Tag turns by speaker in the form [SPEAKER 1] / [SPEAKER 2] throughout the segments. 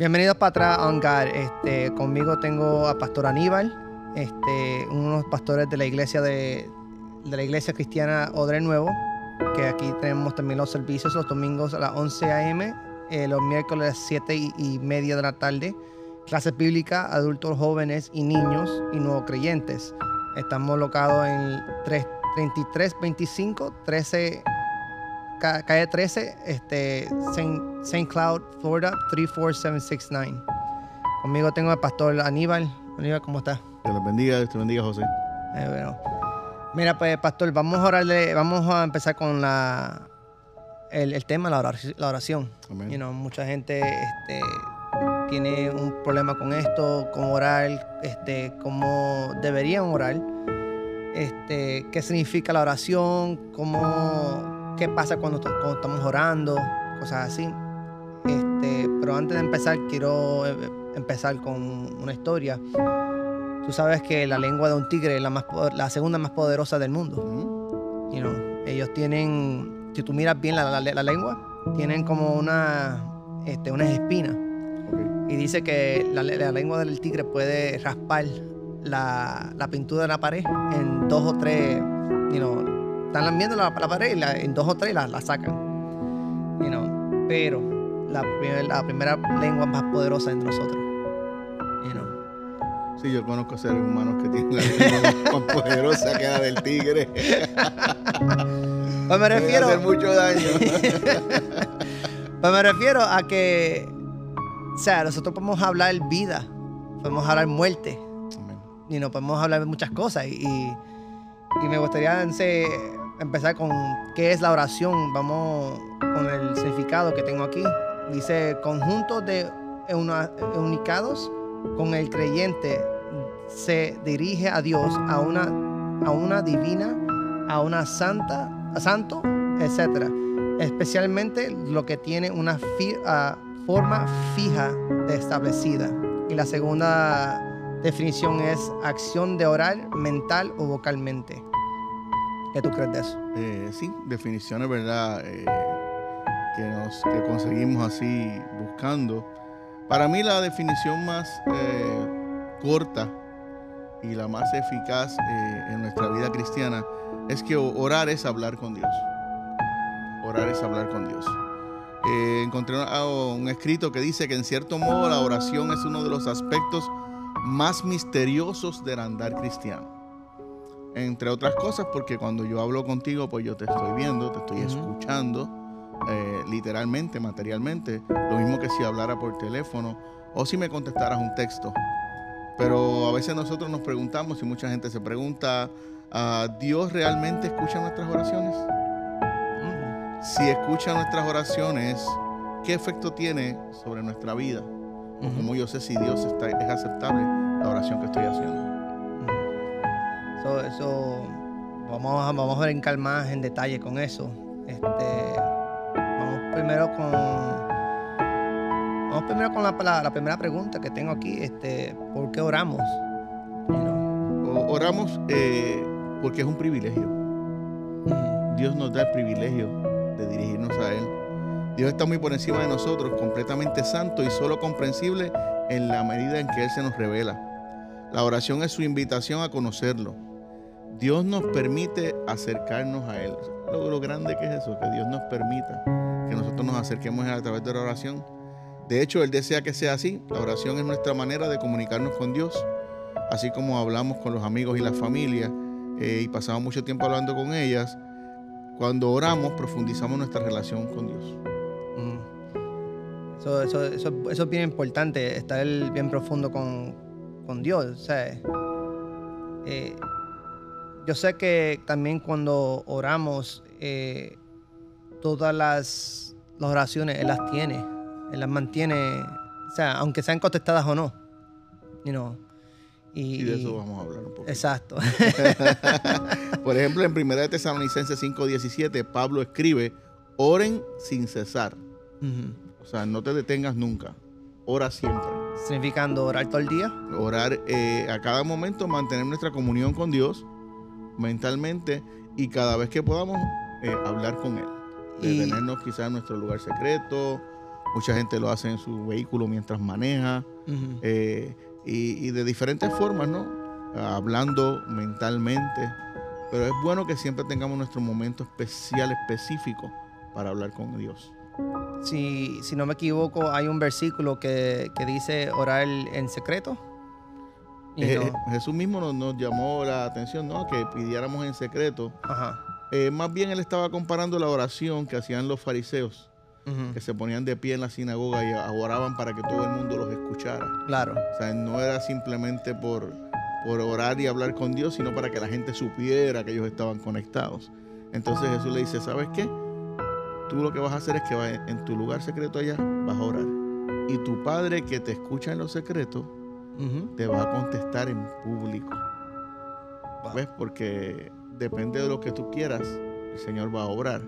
[SPEAKER 1] Bienvenidos para atrás a Ongar. Este, conmigo tengo a Pastor Aníbal, este, unos pastores de la iglesia de, de la iglesia cristiana Odre Nuevo, que aquí tenemos también los servicios los domingos a las 11 a.m., eh, los miércoles a las 7 y, media de la tarde, clases bíblicas, adultos, jóvenes y niños y nuevos creyentes. Estamos locados en 3, 3325 13 ca- calle 13, este, St. Cloud, Florida 34769. Conmigo tengo al pastor Aníbal. Aníbal, ¿cómo estás?
[SPEAKER 2] Que les bendiga, Dios te bendiga, José.
[SPEAKER 1] Eh, bueno. Mira, pues, pastor, vamos a orarle, vamos a empezar con la el, el tema, la oración. La oración.
[SPEAKER 2] Amén.
[SPEAKER 1] You know, mucha gente este, tiene un problema con esto, cómo orar, este, cómo deberían orar, este, qué significa la oración, cómo, qué pasa cuando, cuando estamos orando, cosas así. Este, pero antes de empezar, quiero eh, empezar con una historia. Tú sabes que la lengua de un tigre es la, más, la segunda más poderosa del mundo. You know, ellos tienen, si tú miras bien la, la- la lengua, tienen como una, este, unas espinas.
[SPEAKER 2] Ok.
[SPEAKER 1] Y dice que la, la lengua del tigre puede raspar la, la pintura de la pared en dos o tres, you know, están viendo la, la pared y la- en dos o tres la, la sacan. You know, pero la, primer- la primera lengua más poderosa entre nosotros. You know.
[SPEAKER 2] Sí, yo conozco seres humanos que tienen la lengua más poderosa que la del tigre.
[SPEAKER 1] Pues me refiero,
[SPEAKER 2] hacer mucho daño.
[SPEAKER 1] pues me refiero a que, o sea, nosotros podemos hablar vida, podemos hablar muerte, y no podemos hablar de muchas cosas. Y, y me gustaría ense- empezar con qué es la oración. Vamos con el significado que tengo aquí. Dice, conjunto de eunicados con el creyente se dirige a Dios, a una, a una divina, a una santa, a santo, etc. Especialmente lo que tiene una fi- ah, forma fija de establecida. Y la segunda definición es acción de orar mental o vocalmente. ¿Qué tú crees de eso?
[SPEAKER 2] Eh, sí, definiciones, ¿verdad? Eh, que, nos, que conseguimos así buscando. Para mí la definición más eh, corta y la más eficaz en nuestra vida cristiana es que orar es hablar con Dios. Orar es hablar con Dios. Encontré ah, un escrito que dice que en cierto modo la oración es uno de los aspectos más misteriosos del andar cristiano. Entre otras cosas porque cuando yo hablo contigo, pues yo te estoy viendo, te estoy escuchando, eh, literalmente, materialmente. Lo mismo que si hablara por teléfono o si me contestaras un texto. Pero a veces nosotros nos preguntamos, y mucha gente se pregunta, ¿Dios realmente escucha nuestras oraciones? Si escucha nuestras oraciones, ¿qué efecto tiene sobre nuestra vida? ¿O
[SPEAKER 1] ujú,
[SPEAKER 2] cómo yo sé si Dios está, es aceptable la oración que estoy haciendo?
[SPEAKER 1] So, eso vamos a, vamos a brincar más en detalle con eso. Este, vamos primero con vamos primero con la, la- la primera pregunta que tengo aquí. Este, ¿Por qué oramos? You know,
[SPEAKER 2] O- oramos eh, porque es un privilegio. Dios nos da el privilegio de dirigirnos a Él. Dios está muy por encima de nosotros, completamente santo y solo comprensible en la medida en que Él se nos revela. La oración es su invitación a conocerlo. Dios nos permite acercarnos a Él. Lo, grande que es eso, que Dios nos permita que nosotros nos acerquemos a, través de la oración. De hecho, Él desea que sea así. La oración es nuestra manera de comunicarnos con Dios, así como hablamos con los amigos y la familia eh, y pasamos mucho tiempo hablando con ellas. Cuando oramos, profundizamos nuestra relación con Dios.
[SPEAKER 1] Mm. Eso, es bien importante, estar bien profundo con, Dios. sea, eh, yo sé que también cuando oramos, eh, todas las, las oraciones Él las tiene, Él las mantiene, o sea, aunque sean contestadas o no. You know, y,
[SPEAKER 2] Y de eso vamos a hablar un poco.
[SPEAKER 1] Exacto.
[SPEAKER 2] Por ejemplo, en 1 de Tesalonicenses 5:17, Pablo escribe, oren sin cesar. O sea, no te detengas nunca. Ora siempre.
[SPEAKER 1] Significando orar todo el día.
[SPEAKER 2] Orar eh, a cada momento, mantener nuestra comunión con Dios mentalmente y cada vez que podamos eh, hablar con Él.
[SPEAKER 1] Y-
[SPEAKER 2] Detenernos quizás en nuestro lugar secreto Mucha gente lo hace en su vehículo mientras maneja eh, y, y de diferentes formas, ¿no? Hablando mentalmente. Pero es bueno que siempre tengamos nuestro momento especial, específico para hablar con Dios.
[SPEAKER 1] Si, si no me equivoco, hay un versículo que, que dice orar en secreto.
[SPEAKER 2] Eh,
[SPEAKER 1] no-
[SPEAKER 2] Jesús mismo nos, nos llamó la atención, ¿no? Que pidiéramos en secreto.
[SPEAKER 1] Ajá.
[SPEAKER 2] Eh, más bien él estaba comparando la oración que hacían los fariseos, que se ponían de pie en la sinagoga y oraban para que todo el mundo los escuchara.
[SPEAKER 1] Claro.
[SPEAKER 2] O sea, no era simplemente por, por orar y hablar con Dios, sino para que la gente supiera que ellos estaban conectados. Entonces Jesús le dice, ¿sabes qué? Tú lo que vas a hacer es que vas en tu lugar secreto allá, vas a orar. Y tu Padre que te escucha en lo secreto, te va a contestar en público.
[SPEAKER 1] Wow.
[SPEAKER 2] ¿Ves? Porque depende de lo que tú quieras, el Señor va a obrar.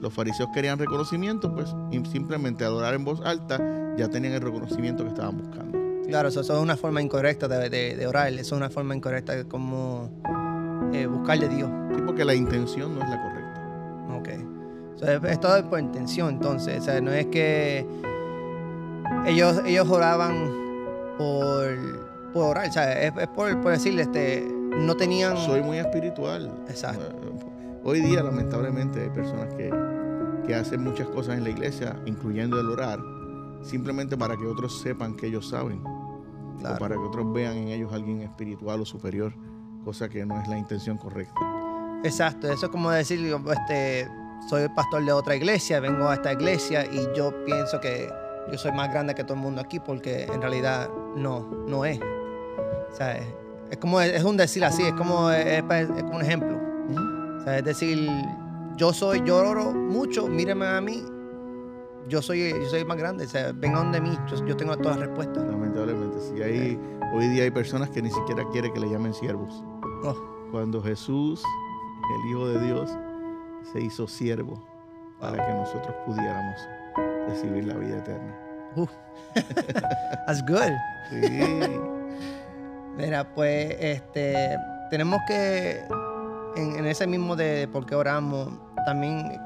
[SPEAKER 2] Los fariseos querían reconocimiento, pues y simplemente adorar en voz alta ya tenían el reconocimiento que estaban buscando.
[SPEAKER 1] Claro, eso, eso es una forma incorrecta de, de- de orar. Eso es una forma incorrecta de como eh, buscarle a Dios.
[SPEAKER 2] Sí, porque la intención no es la correcta.
[SPEAKER 1] Ok. So, es, es todo por intención, entonces. O sea, no es que ellos, ellos oraban por, por orar. O sea, es, es por, por decirle, este, no tenían.
[SPEAKER 2] Soy muy espiritual.
[SPEAKER 1] Exacto.
[SPEAKER 2] Hoy día, lamentablemente, hay personas que, que hacen muchas cosas en la iglesia, incluyendo el orar, simplemente para que otros sepan que ellos saben.
[SPEAKER 1] Claro.
[SPEAKER 2] o para que otros vean en ellos alguien espiritual o superior, cosa que no es la intención correcta.
[SPEAKER 1] Exacto, eso es como decir, este, soy el pastor de otra iglesia, vengo a esta iglesia y yo pienso que yo soy más grande que todo el mundo aquí porque en realidad no, no es. O sea, es, es como, es un decir así, es como, es, pa- es como un ejemplo. O sea, es decir, yo soy, yo oro mucho, míreme a mí, yo soy, yo soy más grande, o sea, vengan de mí, yo, yo tengo todas las respuestas.
[SPEAKER 2] Lamentablemente, sí. Hay, hoy día hay personas que ni siquiera quieren que le llamen siervos.
[SPEAKER 1] Oh,
[SPEAKER 2] Cuando Jesús, el Hijo de Dios, se hizo siervo para que nosotros pudiéramos recibir la vida eterna.
[SPEAKER 1] uh. That's good.
[SPEAKER 2] Sí.
[SPEAKER 1] Mira, pues este, tenemos que, en, en ese mismo de por qué oramos, también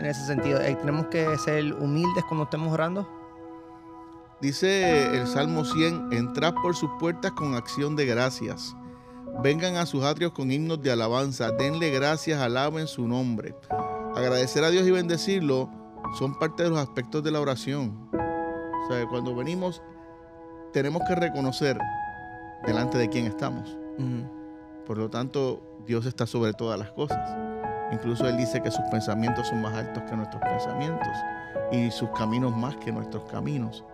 [SPEAKER 1] en ese sentido, eh, tenemos que ser humildes cuando estemos orando.
[SPEAKER 2] Dice el Salmo 100, entrad por sus puertas con acción de gracias. Vengan a sus atrios con himnos de alabanza. Denle gracias, alaben su nombre. Agradecer a Dios y bendecirlo son parte de los aspectos de la oración. O sea, cuando venimos, tenemos que reconocer delante de quién estamos. Por lo tanto, Dios está sobre todas las cosas. Incluso Él dice que sus pensamientos son más altos que nuestros pensamientos y sus caminos más que nuestros caminos.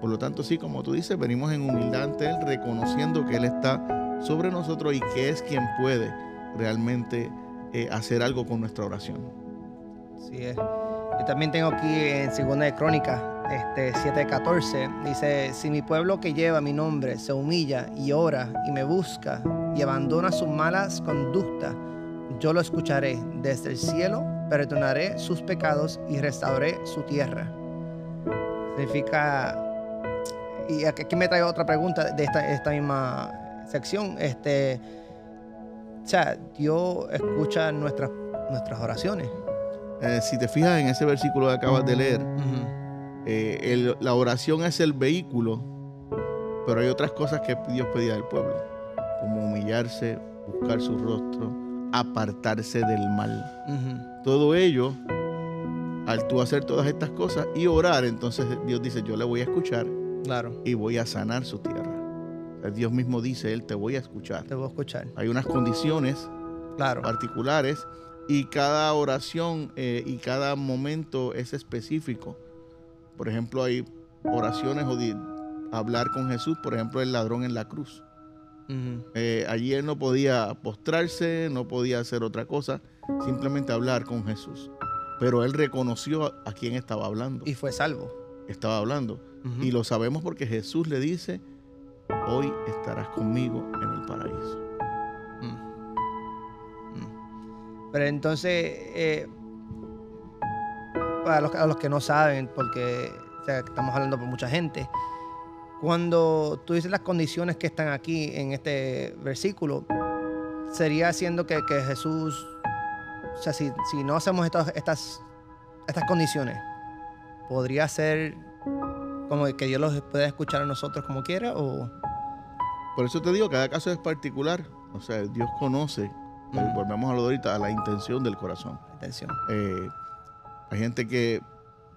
[SPEAKER 2] Por lo tanto, sí, como tú dices, venimos en humildad ante Él, reconociendo que Él está sobre nosotros y que es quien puede realmente eh, hacer algo con nuestra oración.
[SPEAKER 1] Así es. Yo también tengo aquí en Segunda de Crónicas, este 7:14, dice, si mi pueblo que lleva mi nombre se humilla y ora y me busca y abandona sus malas conductas, yo lo escucharé desde el cielo, perdonaré sus pecados y restauraré su tierra. Significa, y aquí me trae otra pregunta de esta, esta misma sección, este, o sea, Dios escucha nuestras, nuestras oraciones.
[SPEAKER 2] Eh, si te fijas en ese versículo que acabas de leer, eh, el- la oración es el vehículo, pero hay otras cosas que Dios pedía del pueblo, como humillarse, buscar su rostro, apartarse del mal. Todo ello, al tú hacer todas estas cosas y orar, entonces Dios dice, yo le voy a escuchar
[SPEAKER 1] Claro,
[SPEAKER 2] y voy a sanar su tierra. Dios mismo dice, Él te voy a escuchar.
[SPEAKER 1] te voy a escuchar.
[SPEAKER 2] Hay unas condiciones
[SPEAKER 1] Claro,
[SPEAKER 2] particulares y cada oración eh, y cada momento es específico. Por ejemplo, hay oraciones o hablar con Jesús, por ejemplo, el ladrón en la cruz. Eh, allí él no podía postrarse, no podía hacer otra cosa, simplemente hablar con Jesús. Pero él reconoció a, a quién estaba hablando.
[SPEAKER 1] y fue salvo.
[SPEAKER 2] Estaba hablando. Y lo sabemos porque Jesús le dice, hoy estarás conmigo en el paraíso.
[SPEAKER 1] Pero entonces, eh, para los, que no saben, porque estamos hablando por mucha gente, cuando tú dices las condiciones que están aquí en este versículo, sería haciendo que, Jesús, o sea, si, no hacemos estas, condiciones, podría ser como que Dios los puede escuchar a nosotros como quiera o
[SPEAKER 2] Por eso te digo, cada caso es particular. O sea, Dios conoce,
[SPEAKER 1] Ujú.
[SPEAKER 2] volvemos a lo de ahorita, a la intención del corazón.
[SPEAKER 1] atención.
[SPEAKER 2] Eh, hay gente que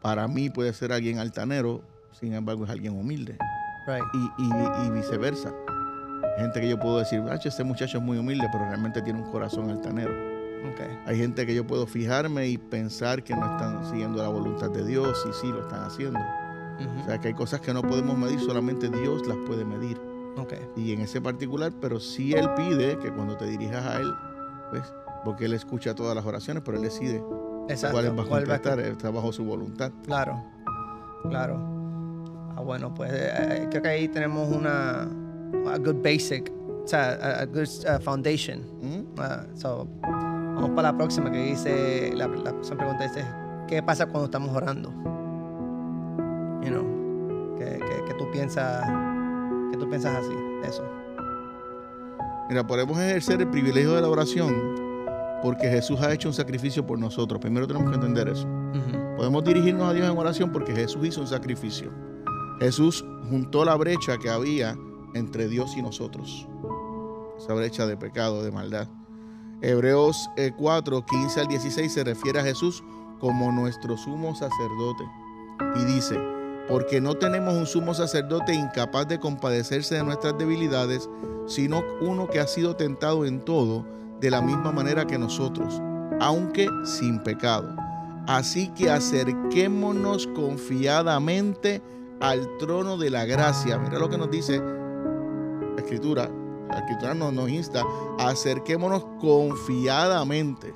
[SPEAKER 2] para mí puede ser alguien altanero, sin embargo es alguien humilde.
[SPEAKER 1] Right.
[SPEAKER 2] Y, y- y viceversa. Hay gente que yo puedo decir, "Ah, este muchacho es muy humilde, pero realmente tiene un corazón altanero.
[SPEAKER 1] Okay.
[SPEAKER 2] Hay gente que yo puedo fijarme y pensar que no están siguiendo la voluntad de Dios y sí lo están haciendo. O sea, que hay cosas que no podemos medir, solamente Dios las puede medir.
[SPEAKER 1] Okay.
[SPEAKER 2] Y en ese particular, pero sí Él pide que cuando te dirijas a Él, ¿ves? Porque Él escucha todas las oraciones, pero Él decide
[SPEAKER 1] Exacto.
[SPEAKER 2] cuál va a
[SPEAKER 1] ¿Cuál va a-
[SPEAKER 2] contestar, está bajo su voluntad.
[SPEAKER 1] Claro, claro. Ah, bueno, pues eh, creo que ahí tenemos una a good basic, o sea, a, a good uh, foundation.
[SPEAKER 2] ¿Mm?
[SPEAKER 1] Ah, so, vamos para la próxima que dice, la, la pregunta dice, ¿qué pasa cuando estamos orando? You know, ¿qué, qué- qué tú piensas, qué tú piensas así eso?
[SPEAKER 2] Mira, podemos ejercer el privilegio de la oración porque Jesús ha hecho un sacrificio por nosotros. Primero tenemos que entender eso. Podemos dirigirnos a Dios en oración porque Jesús hizo un sacrificio. Jesús juntó la brecha que había entre Dios y nosotros. Esa brecha de pecado, de maldad. Hebreos eh, 4, 15 al 16 se refiere a Jesús como nuestro sumo sacerdote. Y dice, porque no tenemos un sumo sacerdote incapaz de compadecerse de nuestras debilidades, sino uno que ha sido tentado en todo de la misma manera que nosotros, aunque sin pecado. Así que acerquémonos confiadamente al trono de la gracia. Mira lo que nos dice la escritura. La escritura nos, insta, acerquémonos confiadamente.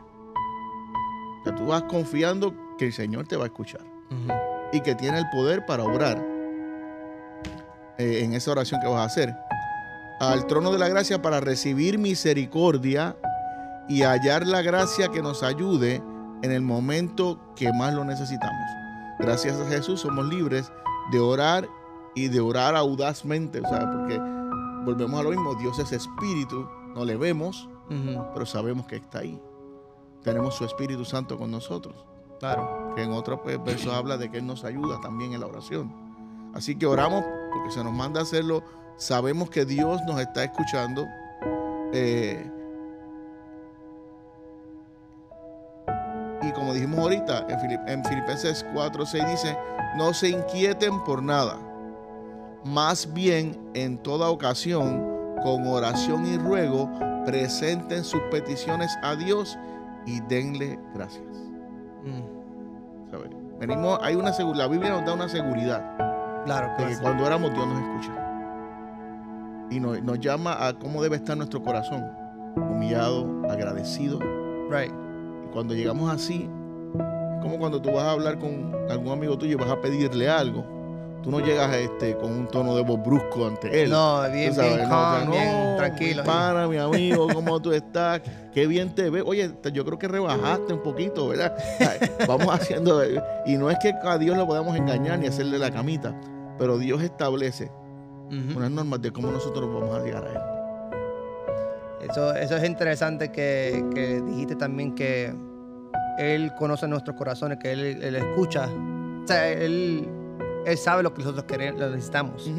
[SPEAKER 2] Sea, tú vas confiando que el Señor te va a escuchar. Y que tiene el poder para obrar eh, en esa oración que vas a hacer. Al trono de la gracia para recibir misericordia y hallar la gracia que nos ayude en el momento que más lo necesitamos. Gracias a Jesús somos libres de orar y de orar audazmente, o sea, porque volvemos a lo mismo, Dios es espíritu, no le vemos, pero sabemos que está ahí. Tenemos su Espíritu Santo con nosotros
[SPEAKER 1] Claro.
[SPEAKER 2] que en otro pues, verso habla de que Él nos ayuda también en la oración. Así que oramos porque se nos manda a hacerlo. Sabemos que Dios nos está escuchando. Eh, y como dijimos ahorita, en, Filip- en Filipenses 4, 6 dice, no se inquieten por nada. Más bien, en toda ocasión, con oración y ruego, presenten sus peticiones a Dios y denle gracias.
[SPEAKER 1] Mm.
[SPEAKER 2] ¿sabes? Venimos, hay una la Biblia nos da una seguridad
[SPEAKER 1] Claro,
[SPEAKER 2] de
[SPEAKER 1] claro.
[SPEAKER 2] que cuando oramos Dios nos escucha. Y nos, nos llama a cómo debe estar nuestro corazón, humillado, agradecido.
[SPEAKER 1] Right.
[SPEAKER 2] Y cuando llegamos así, es como cuando tú vas a hablar con algún amigo tuyo y vas a pedirle algo. Tú no llegas este, con un tono de voz brusco ante él.
[SPEAKER 1] No, bien,
[SPEAKER 2] sabes,
[SPEAKER 1] bien
[SPEAKER 2] no, o sea, no,
[SPEAKER 1] bien tranquilo.
[SPEAKER 2] Mi pana, mi amigo, ¿cómo tú estás? Qué bien te ves. Oye, yo creo que rebajaste un poquito, ¿verdad? Vamos haciendo. Y no es que a Dios lo podamos engañar ni hacerle la camita, pero Dios establece
[SPEAKER 1] Ujú.
[SPEAKER 2] unas normas de cómo nosotros vamos a llegar a Él.
[SPEAKER 1] Eso, eso es interesante que, que dijiste también que Él conoce nuestros corazones, que Él, él escucha. O sea, él, él sabe lo que nosotros queremos, lo necesitamos.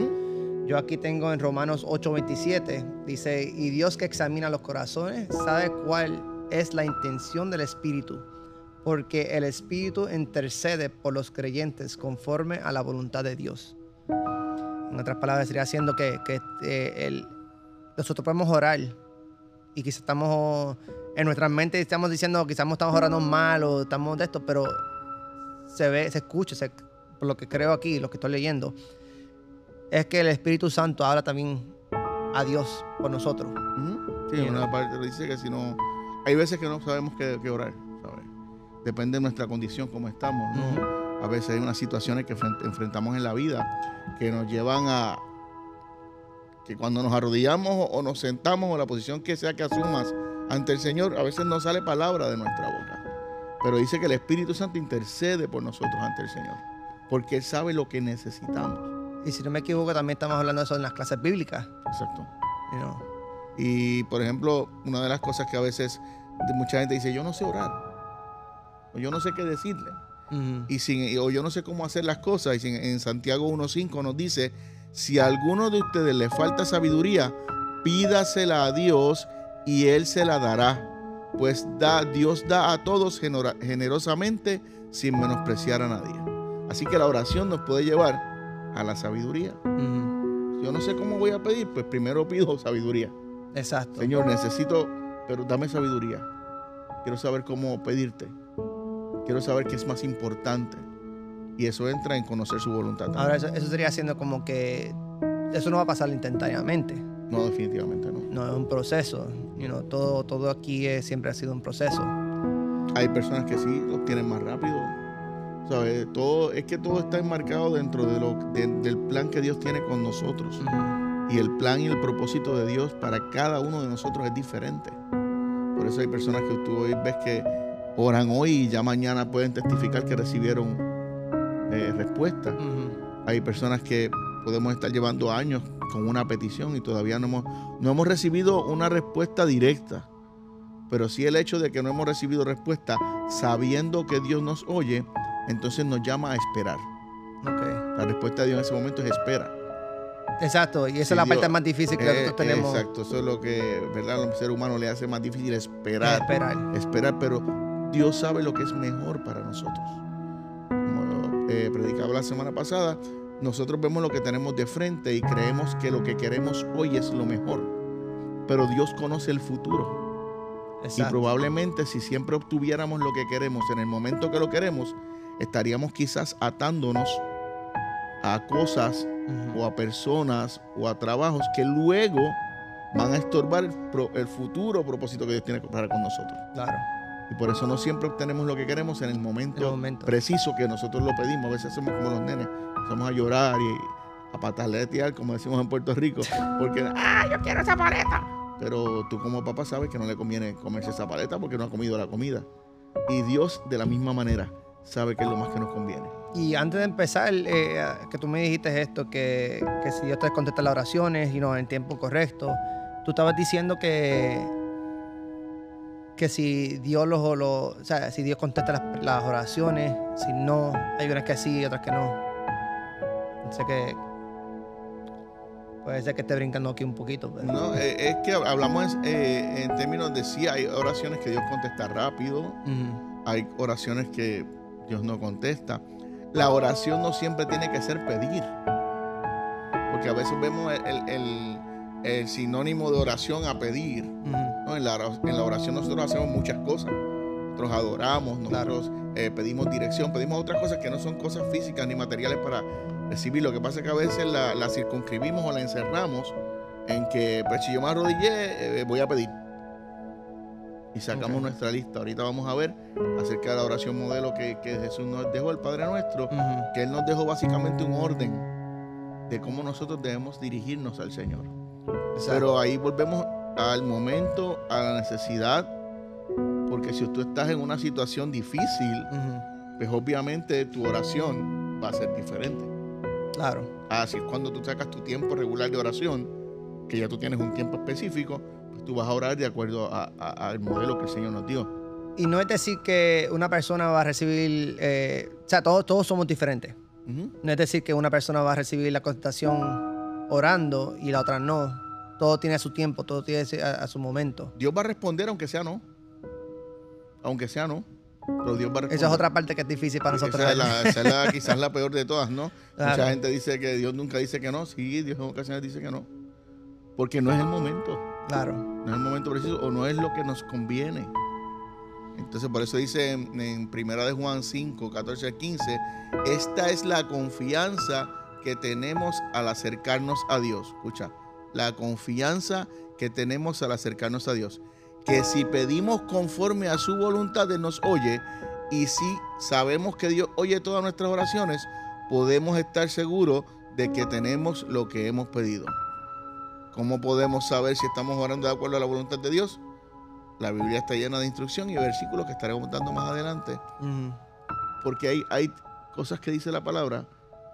[SPEAKER 1] Yo aquí tengo en Romanos 8:27, dice, y Dios que examina los corazones sabe cuál es la intención del Espíritu, porque el Espíritu intercede por los creyentes conforme a la voluntad de Dios. En otras palabras, sería haciendo que, que, eh, el- nosotros podemos orar y quizás estamos en nuestra mente estamos diciendo quizás estamos orando mal o estamos de esto, pero se ve, se escucha, se- por lo que creo aquí, lo que estoy leyendo, es que el Espíritu Santo habla también a Dios por nosotros.
[SPEAKER 2] Sí, una parte dice que si no. Hay veces que no sabemos qué, qué orar, ¿sabes? Depende de nuestra condición, cómo estamos, ¿no? A veces hay unas situaciones que enfrent- enfrentamos en la vida que nos llevan a que cuando nos arrodillamos o- o nos sentamos o la posición que sea que asumas ante el Señor, a veces no sale palabra de nuestra boca. Pero dice que el Espíritu Santo intercede por nosotros ante el Señor, porque Él sabe lo que necesitamos.
[SPEAKER 1] Y si no me equivoco, también estamos hablando de eso en las clases bíblicas.
[SPEAKER 2] Exacto.
[SPEAKER 1] you know.
[SPEAKER 2] Y por ejemplo, una de las cosas que a veces mucha gente dice, yo no sé orar, o yo no sé qué decirle. Y sin, o yo no sé cómo hacer las cosas. Y sin- en Santiago 1.5 nos dice, si a alguno de ustedes le falta sabiduría, pídasela a Dios y Él se la dará. Pues da, Dios da a todos generosamente sin menospreciar a nadie. Así que la oración nos puede llevar a la sabiduría. Yo no sé cómo voy a pedir, pues primero pido sabiduría.
[SPEAKER 1] Exacto.
[SPEAKER 2] Señor, necesito, pero dame sabiduría. Quiero saber cómo pedirte. Quiero saber qué es más importante. Y eso entra en conocer su voluntad. también.
[SPEAKER 1] Ahora, eso, eso sería siendo como que eso no va a pasar instantáneamente.
[SPEAKER 2] No, definitivamente no.
[SPEAKER 1] No es un proceso. You know, todo, todo aquí es- siempre ha sido un proceso.
[SPEAKER 2] Hay personas que sí lo tienen más rápido. ¿Sabes? Todo, es que todo está enmarcado dentro de lo, de- del plan que Dios tiene con nosotros. Y el plan y el propósito de Dios para cada uno de nosotros es diferente. Por eso hay personas que tú hoy ves que oran hoy y ya mañana pueden testificar que recibieron eh, respuesta. Hay personas que podemos estar llevando años con una petición y todavía no hemos, no hemos recibido una respuesta directa. Pero sí el hecho de que no hemos recibido respuesta sabiendo que Dios nos oye, entonces nos llama a esperar. La respuesta de Dios en ese momento es espera.
[SPEAKER 1] Exacto. Y esa
[SPEAKER 2] Sí,
[SPEAKER 1] es la parte más difícil que
[SPEAKER 2] Eh,
[SPEAKER 1] nosotros tenemos
[SPEAKER 2] Exacto, eso es lo que, ¿verdad? Al ser humano le hace más difícil esperar.
[SPEAKER 1] esperar.
[SPEAKER 2] Esperar, pero Dios sabe lo que es mejor para nosotros. Como eh, predicaba la semana pasada, nosotros vemos lo que tenemos de frente y creemos que lo que queremos hoy es lo mejor. Pero Dios conoce el futuro. Y probablemente si siempre obtuviéramos lo que queremos en el momento que lo queremos, estaríamos quizás atándonos a cosas o a personas o a trabajos que luego van a estorbar el, pro- el futuro propósito que Dios tiene para con nosotros.
[SPEAKER 1] Claro.
[SPEAKER 2] Y por eso no siempre obtenemos lo que queremos en el
[SPEAKER 1] En el
[SPEAKER 2] momento
[SPEAKER 1] momento.
[SPEAKER 2] preciso que nosotros lo pedimos. A veces hacemos como los nenes, empezamos a llorar y a pataletear, como decimos en Puerto Rico, porque, ¡ah, yo quiero esa paleta! Pero tú como papá sabes que no le conviene comerse esa paleta porque no ha comido la comida. Y Dios de la misma manera sabe que es lo más que nos conviene.
[SPEAKER 1] Y antes de empezar, eh, que tú me dijiste esto, que, que si Dios te contesta las oraciones y no en tiempo correcto, tú estabas diciendo que, que si Dios lo, lo- o sea, si Dios contesta las, las oraciones, si no, hay unas que sí y otras que no. Sé que puede ser que esté brincando aquí un poquito. pero-
[SPEAKER 2] No, eh, es que hablamos eh, en términos de si hay oraciones que Dios contesta rápido, hay oraciones que Dios no contesta. La oración no siempre tiene que ser pedir. Porque a veces vemos el, el- el- el sinónimo de oración a pedir. ¿no? En, la, ora- en la oración nosotros hacemos muchas cosas. Nosotros adoramos, nosotros eh, pedimos dirección, pedimos otras cosas que no son cosas físicas ni materiales para recibir. Lo que pasa es que a veces la, la circunscribimos o la encerramos en que, pues si yo me arrodillé, eh, voy a pedir. Y sacamos
[SPEAKER 1] Ok.
[SPEAKER 2] nuestra lista. Ahorita vamos a ver acerca de la oración modelo que, que Jesús nos dejó, el Padre Nuestro,
[SPEAKER 1] Ujú.
[SPEAKER 2] que Él nos dejó básicamente un orden de cómo nosotros debemos dirigirnos al Señor.
[SPEAKER 1] Exacto.
[SPEAKER 2] Pero ahí volvemos al momento, a la necesidad, porque si tú estás en una situación difícil,
[SPEAKER 1] Ujú.
[SPEAKER 2] pues obviamente tu oración va a ser diferente.
[SPEAKER 1] Claro.
[SPEAKER 2] Así es cuando tú sacas tu tiempo regular de oración, que ya tú tienes un tiempo específico, tú vas a orar de acuerdo a- a- al modelo que el Señor nos dio.
[SPEAKER 1] Y no es decir que una persona va a recibir, eh, o sea, todos, todos somos diferentes. No es decir que una persona va a recibir la contestación orando y la otra no. Todo tiene a su tiempo, todo tiene a, a su momento.
[SPEAKER 2] Dios va a responder aunque sea no. Aunque sea no. Pero Dios va a responder.
[SPEAKER 1] Esa es otra parte que es difícil para nosotros.
[SPEAKER 2] Esa es, la- esa es la- quizás la peor de todas, ¿no?
[SPEAKER 1] Claro.
[SPEAKER 2] Mucha gente dice que Dios nunca dice que no. Sí, Dios en ocasiones dice que no. Porque no es el momento.
[SPEAKER 1] Claro.
[SPEAKER 2] No es el momento preciso o no es lo que nos conviene. Entonces, por eso dice en, Primera de Juan 5, 14 al 15, esta es la confianza que tenemos al acercarnos a Dios. Escucha, la confianza que tenemos al acercarnos a Dios. Que si pedimos conforme a su voluntad, Él nos oye. Y si sabemos que Dios oye todas nuestras oraciones, podemos estar seguros de que tenemos lo que hemos pedido. ¿Cómo podemos saber si estamos orando de acuerdo a la voluntad de Dios? La Biblia está llena de instrucción y versículos que estaremos dando más adelante. Porque hay, hay cosas que dice la palabra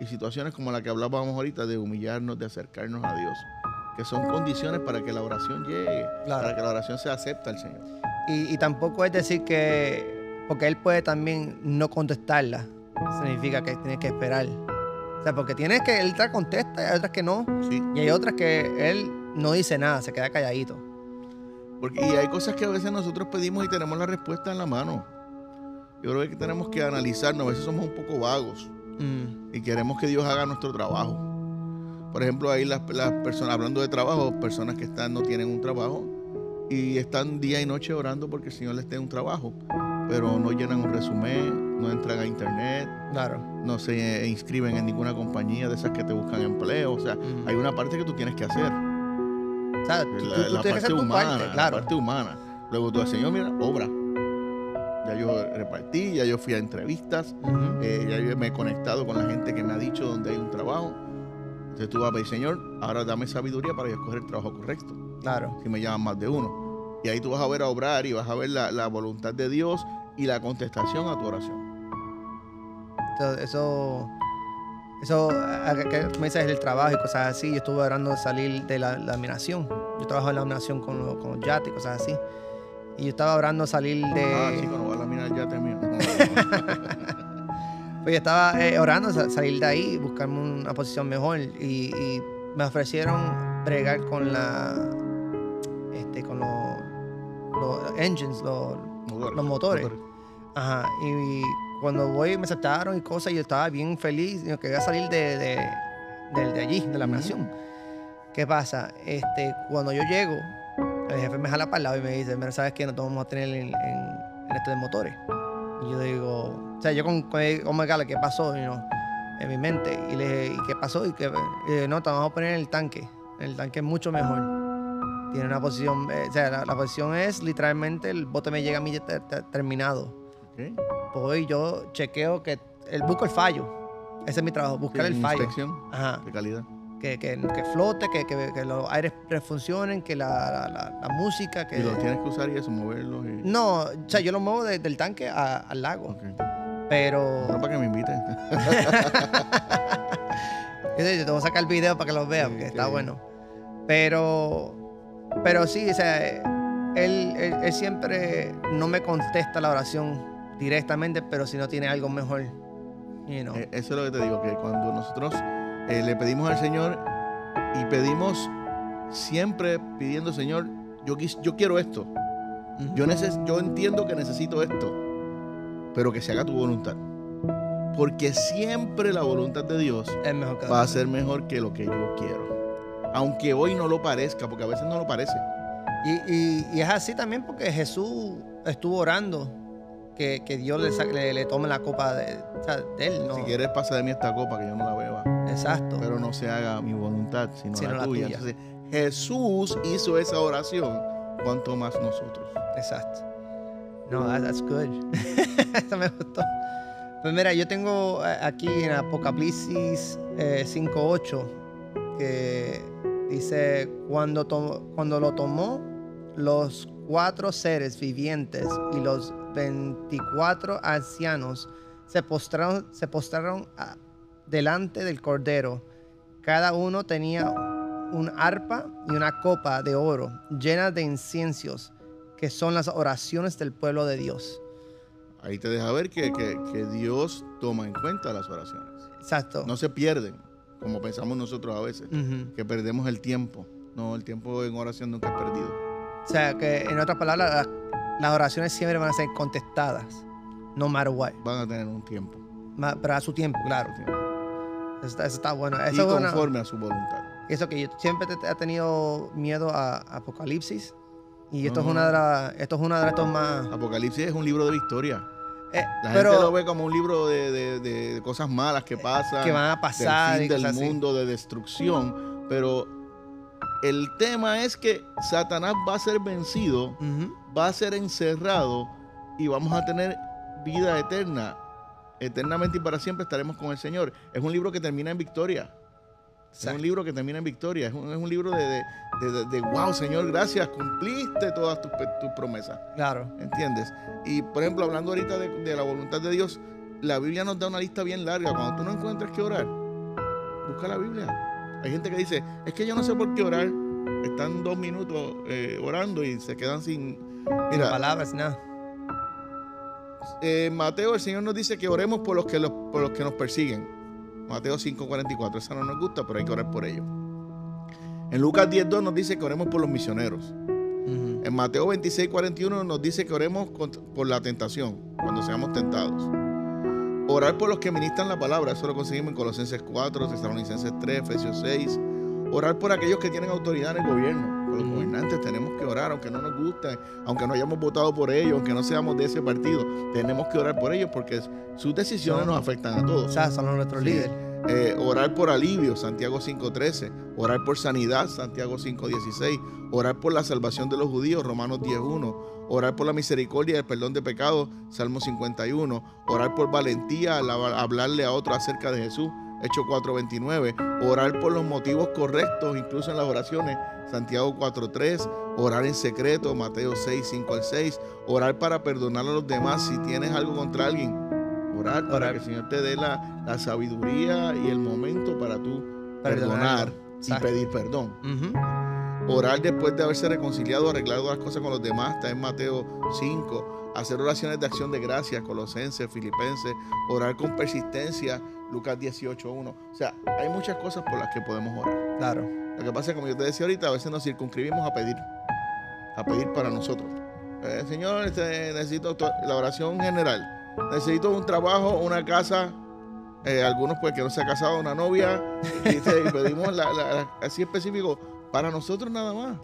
[SPEAKER 2] y situaciones como la que hablábamos ahorita de humillarnos, de acercarnos a Dios, que son condiciones para que la oración llegue,
[SPEAKER 1] Claro.
[SPEAKER 2] para que la oración se acepte al Señor.
[SPEAKER 1] Y, y tampoco es decir que, porque Él puede también no contestarla. significa que tienes que esperar. O sea, porque tienes que, él te contesta y hay otras que no.
[SPEAKER 2] Sí.
[SPEAKER 1] Y hay otras que él no dice nada, se queda calladito.
[SPEAKER 2] Porque, y hay cosas que a veces nosotros pedimos y tenemos la respuesta en la mano. Yo creo que tenemos que analizarnos. A veces somos un poco vagos
[SPEAKER 1] Mm,
[SPEAKER 2] y queremos que Dios haga nuestro trabajo. Por ejemplo, ahí las, las personas, hablando de trabajo, personas que están, no tienen un trabajo y están día y noche orando porque el Señor les dé un trabajo, pero no llenan un resumen, no entran a internet,
[SPEAKER 1] claro.
[SPEAKER 2] no se inscriben en ninguna compañía de esas que te buscan empleo. O sea, hay una parte que tú tienes que hacer.
[SPEAKER 1] O sea, tú,
[SPEAKER 2] La,
[SPEAKER 1] tú- tú
[SPEAKER 2] la
[SPEAKER 1] tienes que
[SPEAKER 2] parte
[SPEAKER 1] hacer
[SPEAKER 2] humana,
[SPEAKER 1] parte,
[SPEAKER 2] la
[SPEAKER 1] claro.
[SPEAKER 2] parte humana. Luego tú, Señor, mira, obra. Ya yo repartí, ya yo fui a entrevistas, eh, ya yo me he conectado con la gente que me ha dicho dónde hay un trabajo. Entonces tú vas a pedir, Señor, ahora dame sabiduría para yo escoger el trabajo correcto,
[SPEAKER 1] Claro.
[SPEAKER 2] si me llaman más de uno. Y ahí tú vas a ver a obrar y vas a ver la, la voluntad de Dios y la contestación a tu oración.
[SPEAKER 1] Entonces, eso, eso a- a- que me dices el trabajo y cosas así. Yo estuve orando de salir de la laminación. Yo trabajo en la laminación con, los- con los yates y cosas así. Y yo estaba orando salir de.
[SPEAKER 2] Ah, chico, no vas a mirar ya termino.
[SPEAKER 1] Pues yo estaba eh, orando sa- salir de ahí, buscarme una posición mejor. Y, y me ofrecieron bregar con la. Este, con los, los engines, los, Los motores. Ajá, y cuando voy me aceptaron y cosas, y yo estaba bien feliz, yo quería salir de, de, de- de allí, de la nación. ¿Qué pasa? Este, cuando yo llego, el jefe me jala para el lado y me dice, mira, ¿sabes qué? No te vamos a tener en, en, en este de motores. Y yo digo, o sea, yo con, con oh my God, ¿qué pasó? You know, en mi mente. Y le dije, ¿y qué pasó? Y que, y no, te vamos a poner en el tanque. El tanque es mucho mejor. Tiene una posición, eh, o sea, la, la posición es literalmente, el bote me llega a mí ya ter- ter- terminado
[SPEAKER 2] Ok.
[SPEAKER 1] Hoy yo chequeo que el, busco el fallo. Ese es mi trabajo, buscar el fallo.
[SPEAKER 2] Inspección
[SPEAKER 1] Ajá.
[SPEAKER 2] de calidad.
[SPEAKER 1] Que, que, que flote, que, que, los aires funcionen, que la, la, la- la música, que...
[SPEAKER 2] Y los tienes que usar y eso, moverlos. Y...
[SPEAKER 1] No, o sea, yo lo muevo de- del tanque a- al lago.
[SPEAKER 2] Ok.
[SPEAKER 1] Pero...
[SPEAKER 2] No para que me inviten.
[SPEAKER 1] Yo te voy a sacar el video para que lo veas,
[SPEAKER 2] Sí,
[SPEAKER 1] porque está bueno. Pero... Pero sí, o sea, él, él, él siempre no me contesta la oración directamente, pero si no tiene algo mejor, you know.
[SPEAKER 2] Eh, Eso es lo que te digo, que cuando nosotros eh, le pedimos al Señor y pedimos siempre pidiendo, Señor, yo, quis- yo quiero esto, yo, neces yo entiendo que necesito esto, pero que se haga tu voluntad. Porque siempre la voluntad de Dios va a ser mejor que lo que yo quiero. Aunque hoy no lo parezca, porque a veces no lo parece.
[SPEAKER 1] Y, y- y es así también porque Jesús estuvo orando que, que Dios le, le, le tome la copa de, él. ¿no?
[SPEAKER 2] Si quieres pasa de mí esta copa, que yo no la beba.
[SPEAKER 1] Exacto.
[SPEAKER 2] pero no se haga mi voluntad, sino,
[SPEAKER 1] Sino
[SPEAKER 2] la,
[SPEAKER 1] la
[SPEAKER 2] tuya.
[SPEAKER 1] tuya.
[SPEAKER 2] Entonces, Jesús hizo esa oración, cuanto más nosotros.
[SPEAKER 1] Exacto. No, that- that's good. Eso me gustó. Pues mira, yo tengo eh, aquí en Apocalipsis eh, 5.8 que dice, cuando lo tomó, los cuatro seres vivientes y los 24 ancianos se postraron, se postraron delante del Cordero. Cada uno tenía un arpa y una copa de oro llena de inciensos, que son las oraciones del pueblo de Dios.
[SPEAKER 2] Ahí te deja ver que, que- que Dios toma en cuenta las oraciones.
[SPEAKER 1] Exacto.
[SPEAKER 2] No se pierden, como pensamos nosotros a veces, que perdemos el tiempo. No, el tiempo en oración nunca es perdido.
[SPEAKER 1] O sea, que en otras palabras, la- las oraciones siempre van a ser contestadas, no matter what.
[SPEAKER 2] Van a tener un tiempo.
[SPEAKER 1] Ma- Pero a su tiempo, claro. Eso está, eso está bueno.
[SPEAKER 2] y
[SPEAKER 1] Eso, es una-
[SPEAKER 2] conforme a su voluntad.
[SPEAKER 1] eso que yo siempre te- he tenido miedo a Apocalipsis. Y esto,
[SPEAKER 2] No.
[SPEAKER 1] es una de las, esto es una de las más...
[SPEAKER 2] Apocalipsis es un libro de victoria.
[SPEAKER 1] eh,
[SPEAKER 2] La
[SPEAKER 1] pero
[SPEAKER 2] gente lo ve como un libro de, de- de cosas malas que pasan.
[SPEAKER 1] que van a pasar
[SPEAKER 2] del
[SPEAKER 1] y
[SPEAKER 2] fin del
[SPEAKER 1] así.
[SPEAKER 2] mundo, de destrucción. Pero el tema es que Satanás va a ser vencido,
[SPEAKER 1] Ujú.
[SPEAKER 2] Va a ser encerrado y vamos a tener vida eterna. Eternamente y para siempre estaremos con el Señor. Es un libro que termina en victoria. Es un libro que termina en victoria. Es un, es un libro de, de, de- wow, Señor, gracias, cumpliste todas tus, tus promesas.
[SPEAKER 1] Claro.
[SPEAKER 2] ¿Entiendes? Y por ejemplo, hablando ahorita de, de la voluntad de Dios, la Biblia nos da una lista bien larga. Cuando tú no encuentres qué orar, busca la Biblia. Hay gente que dice, es que yo no sé por qué orar. Están dos minutos eh, orando y se quedan sin... Mira,
[SPEAKER 1] palabras, nada.
[SPEAKER 2] en Mateo el Señor nos dice que oremos por los que, los, por los que nos persiguen. Mateo 5:44, esa no nos gusta, pero hay que orar por ellos. En Lucas 10:2 nos dice que oremos por los misioneros. En Mateo 26:41 nos dice que oremos por la tentación, cuando seamos tentados. Orar por los que ministran la palabra, eso lo conseguimos en Colosenses 4, Tesalonicenses 3, Efesios 6. Orar por aquellos que tienen autoridad en el gobierno. Los gobernantes tenemos que orar, aunque no nos guste, aunque no hayamos votado por ellos, aunque no seamos de ese partido. Tenemos que orar por ellos porque sus decisiones nos afectan a
[SPEAKER 1] O
[SPEAKER 2] todos.
[SPEAKER 1] sea, son nuestros
[SPEAKER 2] Sí.
[SPEAKER 1] líderes.
[SPEAKER 2] Eh, orar por alivio, Santiago 5.13. Orar por sanidad, Santiago 5.16. Orar por la salvación de los judíos, Romanos 10.1. Orar por la misericordia y el perdón de pecados, Salmo 51. Orar por valentía al hab- hablarle a otro acerca de Jesús, Hechos 4.29. Orar por los motivos correctos, incluso en las oraciones, Santiago 4.3. Orar en secreto, Mateo 6.5 al 6. Orar para perdonar a los demás si tienes algo contra alguien. Orar para que el Señor te dé la, la sabiduría y el momento para tú perdonar y
[SPEAKER 1] Exacto.
[SPEAKER 2] pedir perdón. Orar después de haberse reconciliado, arreglar las cosas con los demás, está en Mateo 5. Hacer oraciones de acción de gracias, Colosenses, Filipenses. Orar con persistencia, Lucas 18.1. O sea, hay muchas cosas por las que podemos orar.
[SPEAKER 1] Claro.
[SPEAKER 2] Lo que pasa es que, como yo te decía ahorita, a veces nos circunscribimos a pedir, a pedir para nosotros. Eh, señor, este, necesito to- la oración general. Necesito un trabajo, una casa. eh, algunos, pues, que no se ha casado, una novia. Y, pedimos la- la- la- así específico para nosotros nada más.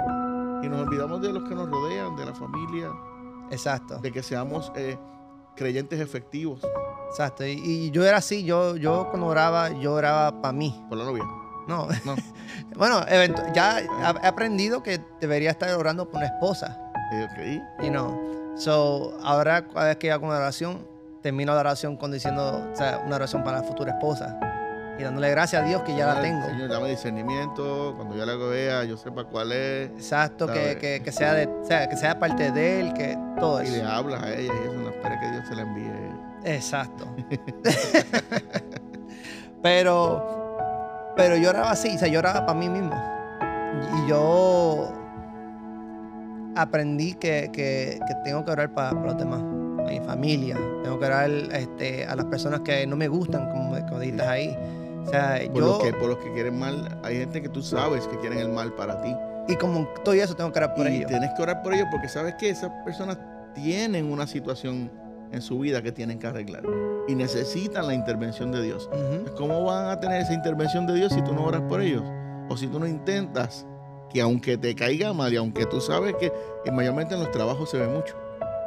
[SPEAKER 2] Y nos olvidamos de los que nos rodean, de la familia,
[SPEAKER 1] Exacto.
[SPEAKER 2] de que seamos eh, creyentes efectivos
[SPEAKER 1] Exacto. Y, y yo era así, yo, yo cuando oraba, yo oraba para mí.
[SPEAKER 2] por la novia.
[SPEAKER 1] No.
[SPEAKER 2] No.
[SPEAKER 1] bueno, ya he aprendido que debería estar orando por una esposa.
[SPEAKER 2] Eh, ok.
[SPEAKER 1] You know. So, ahora cada vez que hago una oración, termino la oración con diciendo, o sea, una oración para la futura esposa. Y dándole gracias a Dios que ya la tengo.
[SPEAKER 2] Señor, dame discernimiento. Cuando yo la vea, yo sepa cuál es.
[SPEAKER 1] Exacto, que, que, que sea de, o sea, que sea parte de él, que todo
[SPEAKER 2] y le
[SPEAKER 1] eso.
[SPEAKER 2] hablas a ella y eso, no espere que Dios se la envíe.
[SPEAKER 1] Exacto. pero, pero yo oraba así, o sea, yo oraba para mí mismo. Y yo aprendí que, que- que tengo que orar para, los demás, a mi familia. Tengo que orar este, a las personas que no me gustan, como, como ahí. O sea,
[SPEAKER 2] Por,
[SPEAKER 1] yo,
[SPEAKER 2] los que, por los que quieren mal, hay gente que tú sabes que quieren el mal para ti.
[SPEAKER 1] y como todo eso, tengo que orar por
[SPEAKER 2] y
[SPEAKER 1] ellos.
[SPEAKER 2] tienes que orar por ellos porque sabes que esas personas tienen una situación en su vida que tienen que arreglar y necesitan la intervención de Dios. ¿Cómo van a tener esa intervención de Dios si tú no oras por ellos? O si tú no intentas que aunque te caiga mal y aunque tú sabes que y mayormente en los trabajos se ve mucho.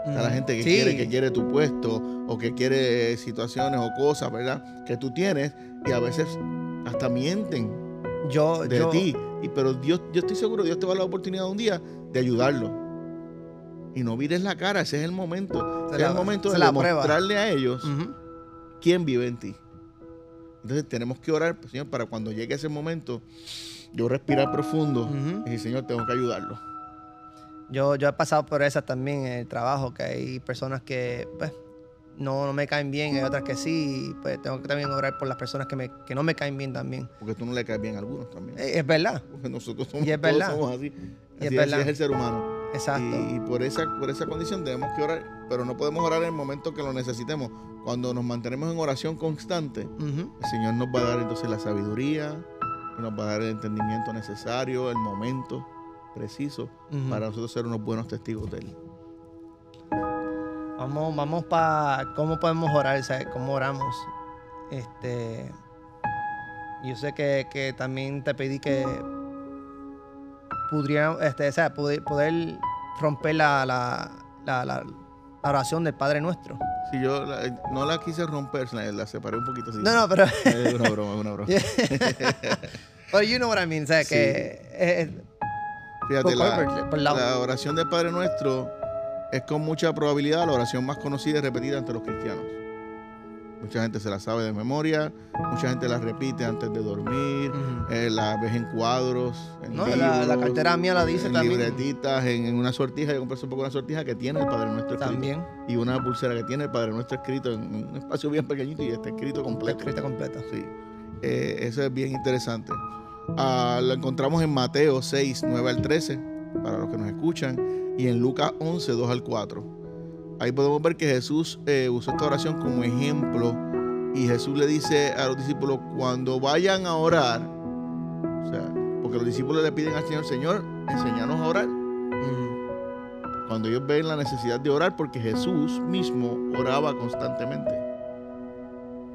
[SPEAKER 2] Está la gente que
[SPEAKER 1] Sí.
[SPEAKER 2] quiere, que quiere tu puesto o que quiere eh, situaciones o cosas, ¿verdad? Que tú tienes y a veces hasta mienten
[SPEAKER 1] yo,
[SPEAKER 2] de
[SPEAKER 1] yo-
[SPEAKER 2] ti. Y, pero Dios, yo estoy seguro, Dios te va a dar la oportunidad un día de ayudarlo. Y no vires la cara, ese es el momento.
[SPEAKER 1] Se
[SPEAKER 2] es
[SPEAKER 1] la-
[SPEAKER 2] el momento de demostrarle a ellos quién vive en ti. Entonces tenemos que orar, pues, Señor, para cuando llegue ese momento, yo respirar profundo y decir, Señor, tengo que ayudarlo.
[SPEAKER 1] Yo, yo he pasado por esas también en el trabajo, que hay personas que pues, no, no me caen bien, hay otras que sí, y, pues tengo que también orar por las personas que, me, que no me caen bien también.
[SPEAKER 2] Porque tú no le caes bien a algunos también.
[SPEAKER 1] Eh, Es verdad,
[SPEAKER 2] Porque nosotros somos,
[SPEAKER 1] y es
[SPEAKER 2] todos
[SPEAKER 1] verdad.
[SPEAKER 2] somos así.
[SPEAKER 1] Y
[SPEAKER 2] Así,
[SPEAKER 1] es
[SPEAKER 2] así
[SPEAKER 1] verdad.
[SPEAKER 2] es el ser humano.
[SPEAKER 1] Exacto.
[SPEAKER 2] Y, y por, esa, por esa condición debemos que orar, pero no podemos orar en el momento que lo necesitemos. Cuando nos mantenemos en oración constante, el Señor nos va a dar entonces la sabiduría, nos va a dar el entendimiento necesario, el momento preciso para nosotros ser unos buenos testigos de Él.
[SPEAKER 1] Vamos, vamos para cómo podemos orar, ¿sabes? cómo oramos. Este, yo sé que, que también te pedí que pudiera, este, o sea, poder, poder romper la, la, la, la- oración del Padre Nuestro.
[SPEAKER 2] Si yo la- no la quise romper, la, la separé un poquito así.
[SPEAKER 1] No, no, pero,
[SPEAKER 2] Es una broma, es una broma.
[SPEAKER 1] but you know what I mean, o sea,
[SPEAKER 2] Sí.
[SPEAKER 1] que eh,
[SPEAKER 2] Fíjate, la, la oración del Padre Nuestro es con mucha probabilidad la oración más conocida y repetida entre los cristianos. Mucha gente se la sabe de memoria, mucha gente la repite antes de dormir, eh, la ves en cuadros, en
[SPEAKER 1] No, la, la
[SPEAKER 2] libros,
[SPEAKER 1] cartera mía la dice
[SPEAKER 2] en
[SPEAKER 1] también.
[SPEAKER 2] libretitas, en, en una sortija. Yo compré hace poco una sortija que tiene el Padre Nuestro escrito.
[SPEAKER 1] También.
[SPEAKER 2] Y una pulsera que tiene el Padre Nuestro escrito en un espacio bien pequeñito y está escrito completo.
[SPEAKER 1] Escrita completa.
[SPEAKER 2] Sí, Eh, eso es bien interesante. Ah, lo encontramos en Mateo 6, 9 al 13, para los que nos escuchan, y en Lucas 11, 2 al 4. Ahí podemos ver que Jesús eh, usó esta oración como ejemplo y Jesús le dice a los discípulos, cuando vayan a orar, o sea, porque los discípulos le piden al Señor, Señor, enséñanos a orar. Cuando ellos ven la necesidad de orar, porque Jesús mismo oraba constantemente.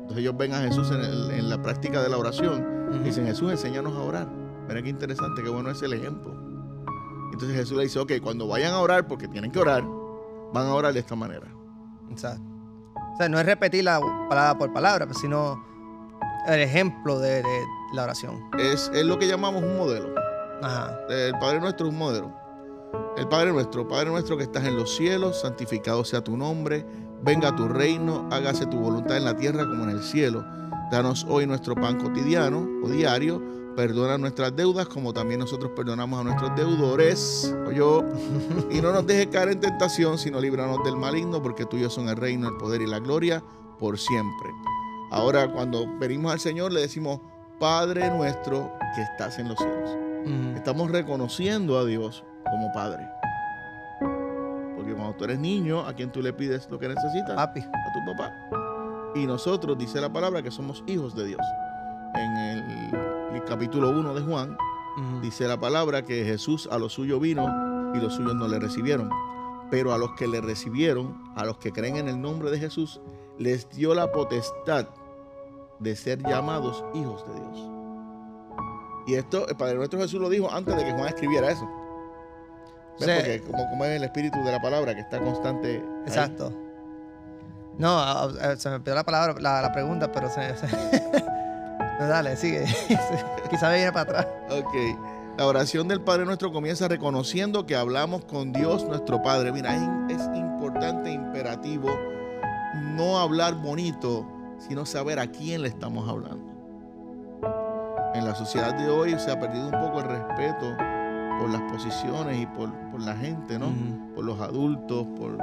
[SPEAKER 2] Entonces ellos ven a Jesús en, la práctica de la oración y dicen, Jesús, enséñanos a orar. Mira qué interesante, qué bueno es el ejemplo. Entonces Jesús le dice, ok, cuando vayan a orar, porque tienen que orar, van a orar de esta manera.
[SPEAKER 1] Exacto. O sea, no es repetir la palabra por palabra, sino el ejemplo de, la oración.
[SPEAKER 2] Es, es, lo que llamamos un modelo. Ajá. El Padre Nuestro es un modelo. El Padre Nuestro, Padre Nuestro que estás en los cielos, santificado sea tu nombre, venga tu reino, hágase tu voluntad en la tierra como en el cielo. Danos hoy nuestro pan cotidiano o diario Perdona nuestras deudas como también nosotros perdonamos a nuestros deudores. yo, y no nos dejes caer en tentación, sino líbranos del maligno, porque tuyos son el reino, el poder y la gloria por siempre. Ahora, cuando venimos al Señor, le decimos, Padre nuestro que estás en los cielos. Estamos reconociendo a Dios como Padre. Porque cuando tú eres niño, a quien tú le pides lo que necesitas,
[SPEAKER 1] Papi.
[SPEAKER 2] a tu papá. Y nosotros, dice la palabra, que somos hijos de Dios. En el el capítulo 1 de Juan, dice la palabra que Jesús a lo suyo vino y los suyos no le recibieron. Pero a los que le recibieron, a los que creen en el nombre de Jesús, les dio la potestad de ser llamados hijos de Dios. Y esto el Padre nuestro Jesús lo dijo antes de que Juan escribiera eso. Porque como, como, es el espíritu de la palabra que está constante.
[SPEAKER 1] Exacto. No, se me pidió la palabra, la, pregunta, pero se, dale, sigue. Quizá viene para atrás.
[SPEAKER 2] Ok. La oración del Padre Nuestro comienza reconociendo que hablamos con Dios nuestro Padre. Mira, es, importante, imperativo, no hablar bonito, sino saber a quién le estamos hablando. En la sociedad de hoy se ha perdido un poco el respeto por las posiciones y por, la gente, ¿no? Por los adultos, por,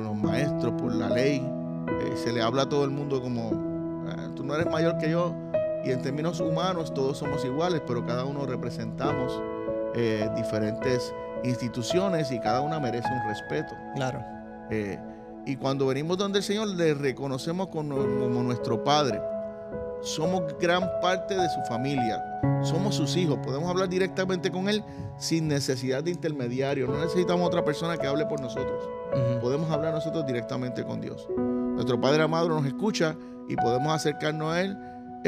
[SPEAKER 2] los maestros, por la ley. Eh, se le habla a todo el mundo como, ah, tú no eres mayor que yo, y en términos humanos todos somos iguales, pero cada uno representamos eh, diferentes instituciones y cada una merece un respeto.
[SPEAKER 1] Claro.
[SPEAKER 2] Eh, y cuando venimos donde el Señor le reconocemos como, como nuestro Padre. Somos gran parte de su familia, somos sus hijos, podemos hablar directamente con Él sin necesidad de intermediario, no necesitamos otra persona que hable por nosotros, podemos hablar nosotros directamente con Dios. Nuestro Padre amado nos escucha y podemos acercarnos a Él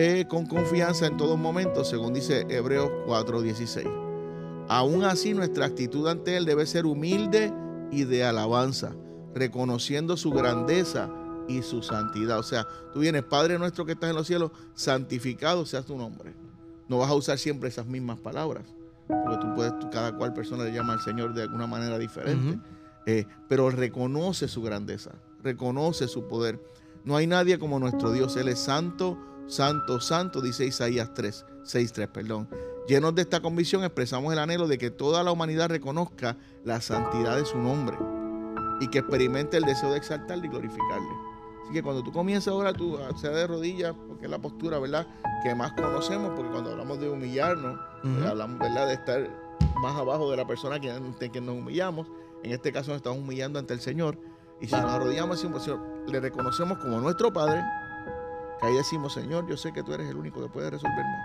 [SPEAKER 2] eh, con confianza en todo momento, según dice Hebreos 4:16. Aún así, nuestra actitud ante Él debe ser humilde y de alabanza, reconociendo su grandeza y su santidad. O sea, tú vienes, Padre nuestro que estás en los cielos, santificado sea tu nombre. No vas a usar siempre esas mismas palabras, porque tú puedes, cada cual persona le llama al Señor de alguna manera diferente, eh, pero reconoce su grandeza, reconoce su poder. No hay nadie como nuestro Dios, Él es santo, Santo, santo, dice Isaías 3, 6, 3, perdón. Llenos de esta convicción expresamos el anhelo de que toda la humanidad reconozca la santidad de su nombre y que experimente el deseo de exaltarle y glorificarle. Así que cuando tú comienzas ahora, tú sea de rodillas, porque es la postura, ¿verdad? Que más conocemos, porque cuando hablamos de humillarnos, pues, hablamos, ¿verdad? De estar más abajo de la persona que, que nos humillamos. En este caso nos estamos humillando ante el Señor. Y si nos arrodillamos, Señor, le reconocemos como nuestro Padre, que ahí decimos, Señor, yo sé que tú eres el único que puede resolverme.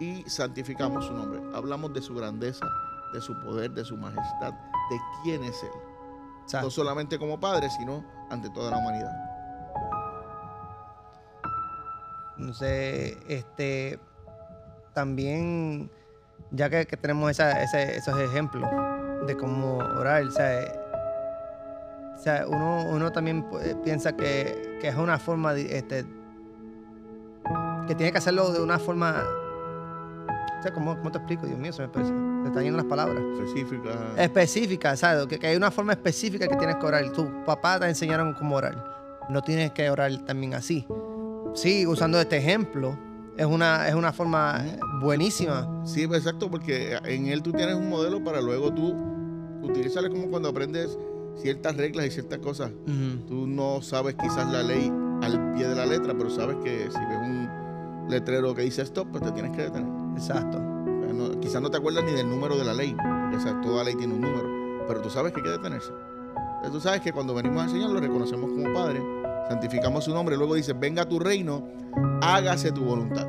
[SPEAKER 2] Y santificamos su nombre. Hablamos de su grandeza, de su poder, de su majestad, de quién es Él. No solamente como Padre, sino ante toda la humanidad.
[SPEAKER 1] No sé, este, también, ya que, tenemos esos ejemplos de cómo orar, o sea, o sea, uno, también piensa que, es una forma, este, que tiene que hacerlo de una forma, o sea, ¿cómo, te explico? Dios mío, se me, parece, me están yendo las palabras.
[SPEAKER 2] Específica.
[SPEAKER 1] Específica, ¿sabes? Que, hay una forma específica que tienes que orar. Tu papá te enseñaron cómo orar. No tienes que orar también así. Sí, usando este ejemplo, es una, es una forma buenísima.
[SPEAKER 2] Sí, exacto, porque en él tú tienes un modelo para luego tú utilizarlo como cuando aprendes ciertas reglas y ciertas cosas. Tú no sabes quizás la ley al pie de la letra, pero sabes que si ves un letrero que dice stop, pues te tienes que detener.
[SPEAKER 1] Exacto.
[SPEAKER 2] quizás no te acuerdas ni del número de la ley, porque toda ley tiene un número, pero tú sabes que hay que detenerse. Entonces, tú sabes que cuando venimos al Señor lo reconocemos como Padre, santificamos su nombre, luego dice, venga tu reino, hágase tu voluntad.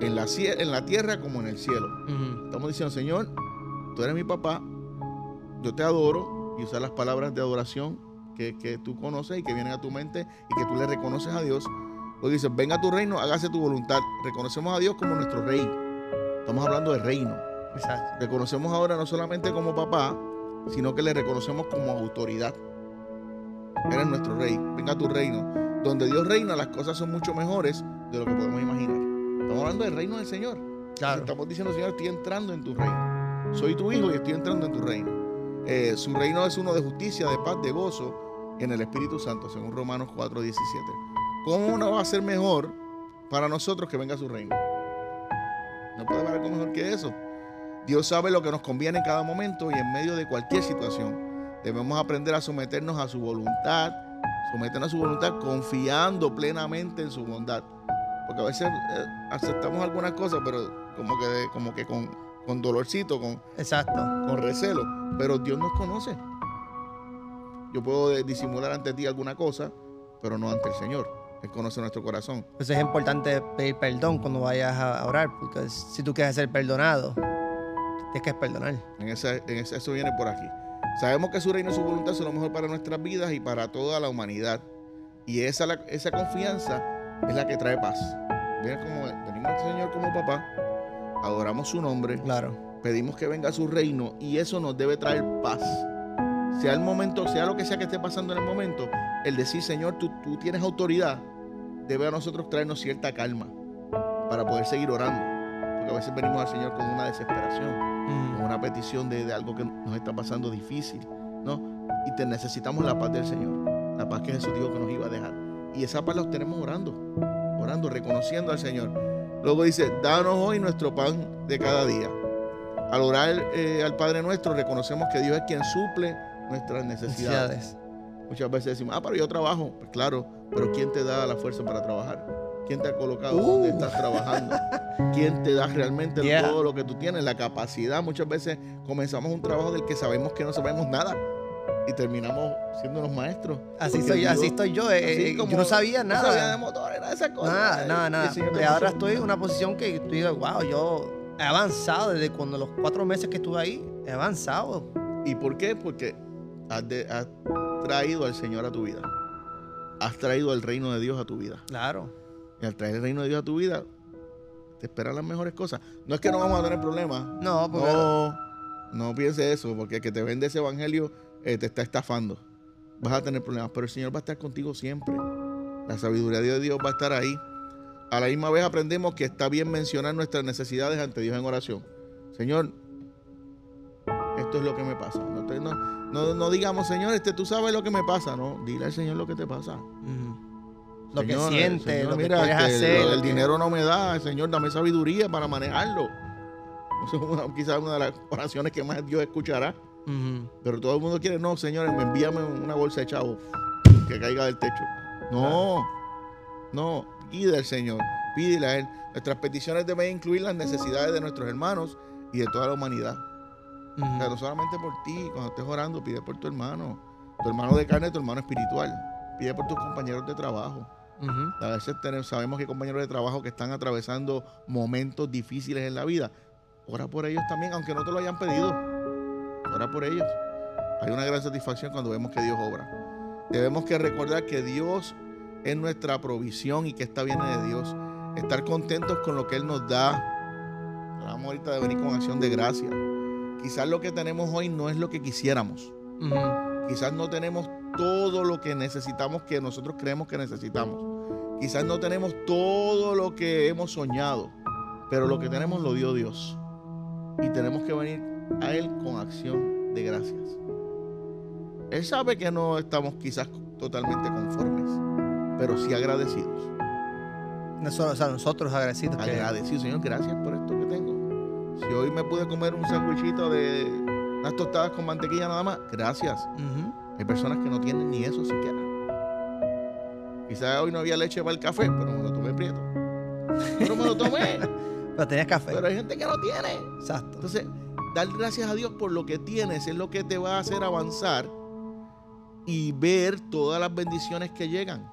[SPEAKER 2] En la, en la tierra como en el cielo. Estamos diciendo, Señor, tú eres mi papá, yo te adoro y usar las palabras de adoración que, que, tú conoces y que vienen a tu mente y que tú le reconoces a Dios. Luego dice, venga tu reino, hágase tu voluntad. Reconocemos a Dios como nuestro rey. Estamos hablando de reino. Exacto. Reconocemos ahora no solamente como papá, sino que le reconocemos como autoridad. Eres nuestro rey, venga tu reino. Donde Dios reina, las cosas son mucho mejores de lo que podemos imaginar. Estamos hablando del reino del Señor. Estamos diciendo, Señor, estoy entrando en tu reino. Soy tu hijo y estoy entrando en tu reino. Eh, su reino es uno de justicia, de paz, de gozo en el Espíritu Santo, según Romanos 4:17. ¿Cómo no va a ser mejor para nosotros que venga su reino? No puede haber algo mejor que eso. Dios sabe lo que nos conviene en cada momento y en medio de cualquier situación. Debemos aprender a someternos a su voluntad, someternos a su voluntad confiando plenamente en su bondad. Porque a veces eh, aceptamos algunas cosas, pero como que, como que con, con dolorcito, con,
[SPEAKER 1] Exacto.
[SPEAKER 2] con recelo. Pero Dios nos conoce. Yo puedo disimular ante ti alguna cosa, pero no ante el Señor. Él conoce nuestro corazón.
[SPEAKER 1] Pues es importante pedir perdón cuando vayas a orar, porque si tú quieres ser perdonado, tienes que perdonar.
[SPEAKER 2] En, eso viene por aquí. Sabemos que su reino y su voluntad son lo mejor para nuestras vidas y para toda la humanidad. Y esa, esa confianza es la que trae paz. Mira venimos al Señor como papá, adoramos su nombre,
[SPEAKER 1] claro.
[SPEAKER 2] pedimos que venga su reino y eso nos debe traer paz. Sea el momento, sea lo que sea que esté pasando en el momento, el decir, Señor, tú, tú tienes autoridad, debe a nosotros traernos cierta calma para poder seguir orando. Porque a veces venimos al Señor con una desesperación, mm. con una petición de, algo que nos está pasando difícil, ¿no? Y te necesitamos la paz del Señor, la paz que Jesús dijo que nos iba a dejar. Y esa paz la obtenemos orando, orando, reconociendo al Señor. Luego dice, danos hoy nuestro pan de cada día. Al orar eh, al Padre nuestro, reconocemos que Dios es quien suple nuestras necesidades. Muchas veces decimos, ah, pero yo trabajo. Pues claro, pero ¿quién te da la fuerza para trabajar? ¿Quién te ha colocado donde uh. estás trabajando? ¿Quién te da realmente todo lo que tú tienes? La capacidad. Muchas veces comenzamos un trabajo del que sabemos que no sabemos nada y terminamos siendo los maestros.
[SPEAKER 1] Así, soy, así estoy yo. Eh, eh, yo no sabía nada.
[SPEAKER 2] No sabía de motores, nada de esas cosas.
[SPEAKER 1] Nada, nada, nada. Y ahora estoy en una posición que estoy, wow, yo he avanzado desde cuando los cuatro meses que estuve ahí. He avanzado.
[SPEAKER 2] ¿Y por qué? Porque has, has traído al Señor a tu vida has traído el reino de Dios a tu vida.
[SPEAKER 1] Claro.
[SPEAKER 2] Y al traer el reino de Dios a tu vida, te esperan las mejores cosas. No es que no vamos a tener problemas.
[SPEAKER 1] No, porque...
[SPEAKER 2] No, no piense eso, porque el que te vende ese evangelio eh, te está estafando. Vas a tener problemas, pero el Señor va a estar contigo siempre. La sabiduría de Dios va a estar ahí. A la misma vez aprendemos que está bien mencionar nuestras necesidades ante Dios en oración. Señor, esto es lo que me pasa. No, no, no, digamos, Señor, este, tú sabes lo que me pasa. No, dile al Señor lo que te pasa.
[SPEAKER 1] Lo que siente, lo que quieres este, hacer.
[SPEAKER 2] El, dinero no me da, Señor, dame sabiduría para manejarlo. quizás una de las oraciones que más Dios escuchará. Pero todo el mundo quiere, no, Señor, envíame una bolsa de chavo que caiga del techo. No, no, pide al Señor, pídele a Él. Nuestras peticiones deben incluir las necesidades de nuestros hermanos y de toda la humanidad no solamente por ti, cuando estés orando, pide por tu hermano, tu hermano de carne, tu hermano espiritual. Pide por tus compañeros de trabajo. A veces sabemos que hay compañeros de trabajo que están atravesando momentos difíciles en la vida. Ora por ellos también, aunque no te lo hayan pedido. Por ellos. Hay una gran satisfacción cuando vemos que Dios obra. Debemos que recordar que Dios es nuestra provisión y que esta viene de Dios. Estar contentos con lo que Él nos da. Hablamos ahorita de venir con acción de gracia. Quizás lo que tenemos hoy no es lo que quisiéramos. Quizás no tenemos todo lo que necesitamos que nosotros creemos que necesitamos. Quizás no tenemos todo lo que hemos soñado, pero lo que tenemos lo dio Dios. Y tenemos que venir a Él con acción de gracias. Él sabe que no estamos quizás totalmente conformes, pero sí agradecidos.
[SPEAKER 1] Nosotros, o nosotros agradecidos.
[SPEAKER 2] Agradecidos, Señor, gracias por esto que tengo. Si hoy me pude comer un sándwichito de unas tostadas con mantequilla nada más, gracias. Hay personas que no tienen ni eso siquiera. Quizás hoy no había leche para el café, pero me lo tomé prieto. Pero me lo tomé.
[SPEAKER 1] pero tenías café.
[SPEAKER 2] Pero hay gente que no tiene.
[SPEAKER 1] Exacto.
[SPEAKER 2] Entonces, dar gracias a Dios por lo que tienes es lo que te va a hacer avanzar y ver todas las bendiciones que llegan.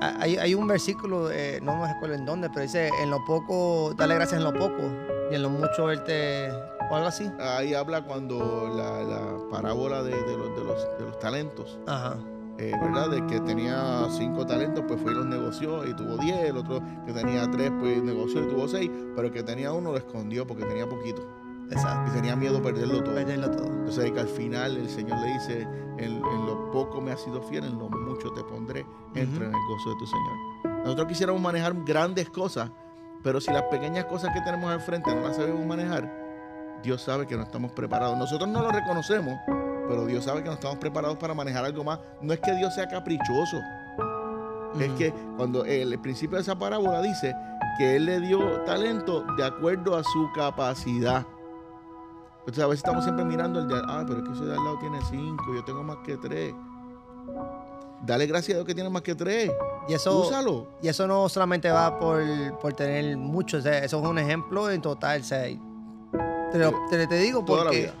[SPEAKER 1] Hay, hay un versículo, eh, no me recuerdo en dónde, pero dice, en lo poco, dale gracias en lo poco, y en lo mucho él te... o algo así.
[SPEAKER 2] Ahí habla cuando la, la parábola de, de los, de, los, de los talentos,
[SPEAKER 1] Ajá.
[SPEAKER 2] eh, ¿verdad? De que tenía cinco talentos, pues fue y los negoció y tuvo diez. El otro que tenía tres, pues negoció y tuvo seis. Pero el que tenía uno lo escondió porque tenía poquito.
[SPEAKER 1] Exacto.
[SPEAKER 2] Y tenía miedo de perderlo todo.
[SPEAKER 1] Perderlo todo.
[SPEAKER 2] Entonces que al final el Señor le dice, en, en lo poco me has sido fiel, en lo mucho te pondré, entra en el gozo de tu Señor. Nosotros quisiéramos manejar grandes cosas, pero si las pequeñas cosas que tenemos al frente no las sabemos manejar, Dios sabe que no estamos preparados. Nosotros no lo reconocemos, pero Dios sabe que no estamos preparados para manejar algo más. No es que Dios sea caprichoso, es que cuando el, el principio de esa parábola dice que Él le dio talento de acuerdo a su capacidad. Entonces a veces estamos siempre mirando el de, ah, pero es que ese de al lado tiene cinco, yo tengo más que tres. Dale gracias a Dios que tiene más que tres.
[SPEAKER 1] Y eso,
[SPEAKER 2] Úsalo.
[SPEAKER 1] y eso no solamente va por, por tener mucho, o sea, eso es un ejemplo en total. sea, te, lo- te- te digo
[SPEAKER 2] Toda la
[SPEAKER 1] porque...
[SPEAKER 2] vida.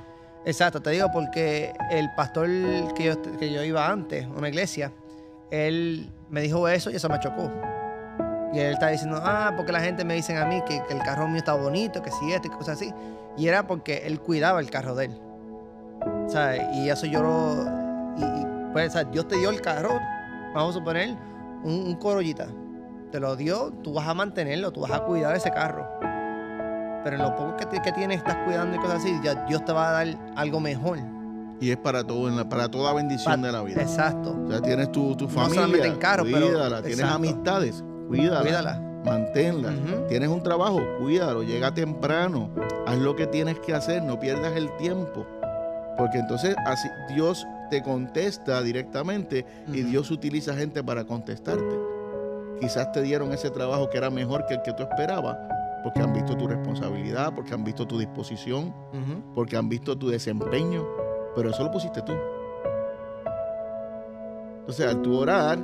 [SPEAKER 1] Exacto, te digo porque el pastor que yo, que yo iba antes, una iglesia, él me dijo eso y eso me chocó. Y él estaba diciendo, ah, porque la gente me dicen a mí que, que el carro mío está bonito, que si esto y cosas así. Y era porque él cuidaba el carro de él. ¿Sabes? Y eso yo lo... Y, y, pues, sea, Dios te dio el carro, vamos a suponer, un, un Corollita. Te lo dio, tú vas a mantenerlo, tú vas a cuidar ese carro. Pero en lo poco que, te- que tienes, estás cuidando y cosas así, ya Dios te va a dar algo mejor.
[SPEAKER 2] Y es para todo, para toda bendición de la vida.
[SPEAKER 1] Exacto.
[SPEAKER 2] O sea, tienes tu, tu familia,
[SPEAKER 1] solamente en carro, pero-
[SPEAKER 2] cuídala. Tienes
[SPEAKER 1] exacto.
[SPEAKER 2] amistades, cuídala.
[SPEAKER 1] Cuídala.
[SPEAKER 2] Manténla.
[SPEAKER 1] Ujú.
[SPEAKER 2] Tienes un trabajo, cuídalo, llega temprano, haz lo que tienes que hacer, no pierdas el tiempo. Porque entonces así Dios te contesta directamente y. Dios utiliza gente para contestarte. Quizás te dieron ese trabajo que era mejor que el que tú esperabas, porque han visto tu responsabilidad, porque han visto tu disposición, porque han visto tu desempeño, pero eso lo pusiste tú. Entonces, al tú orar,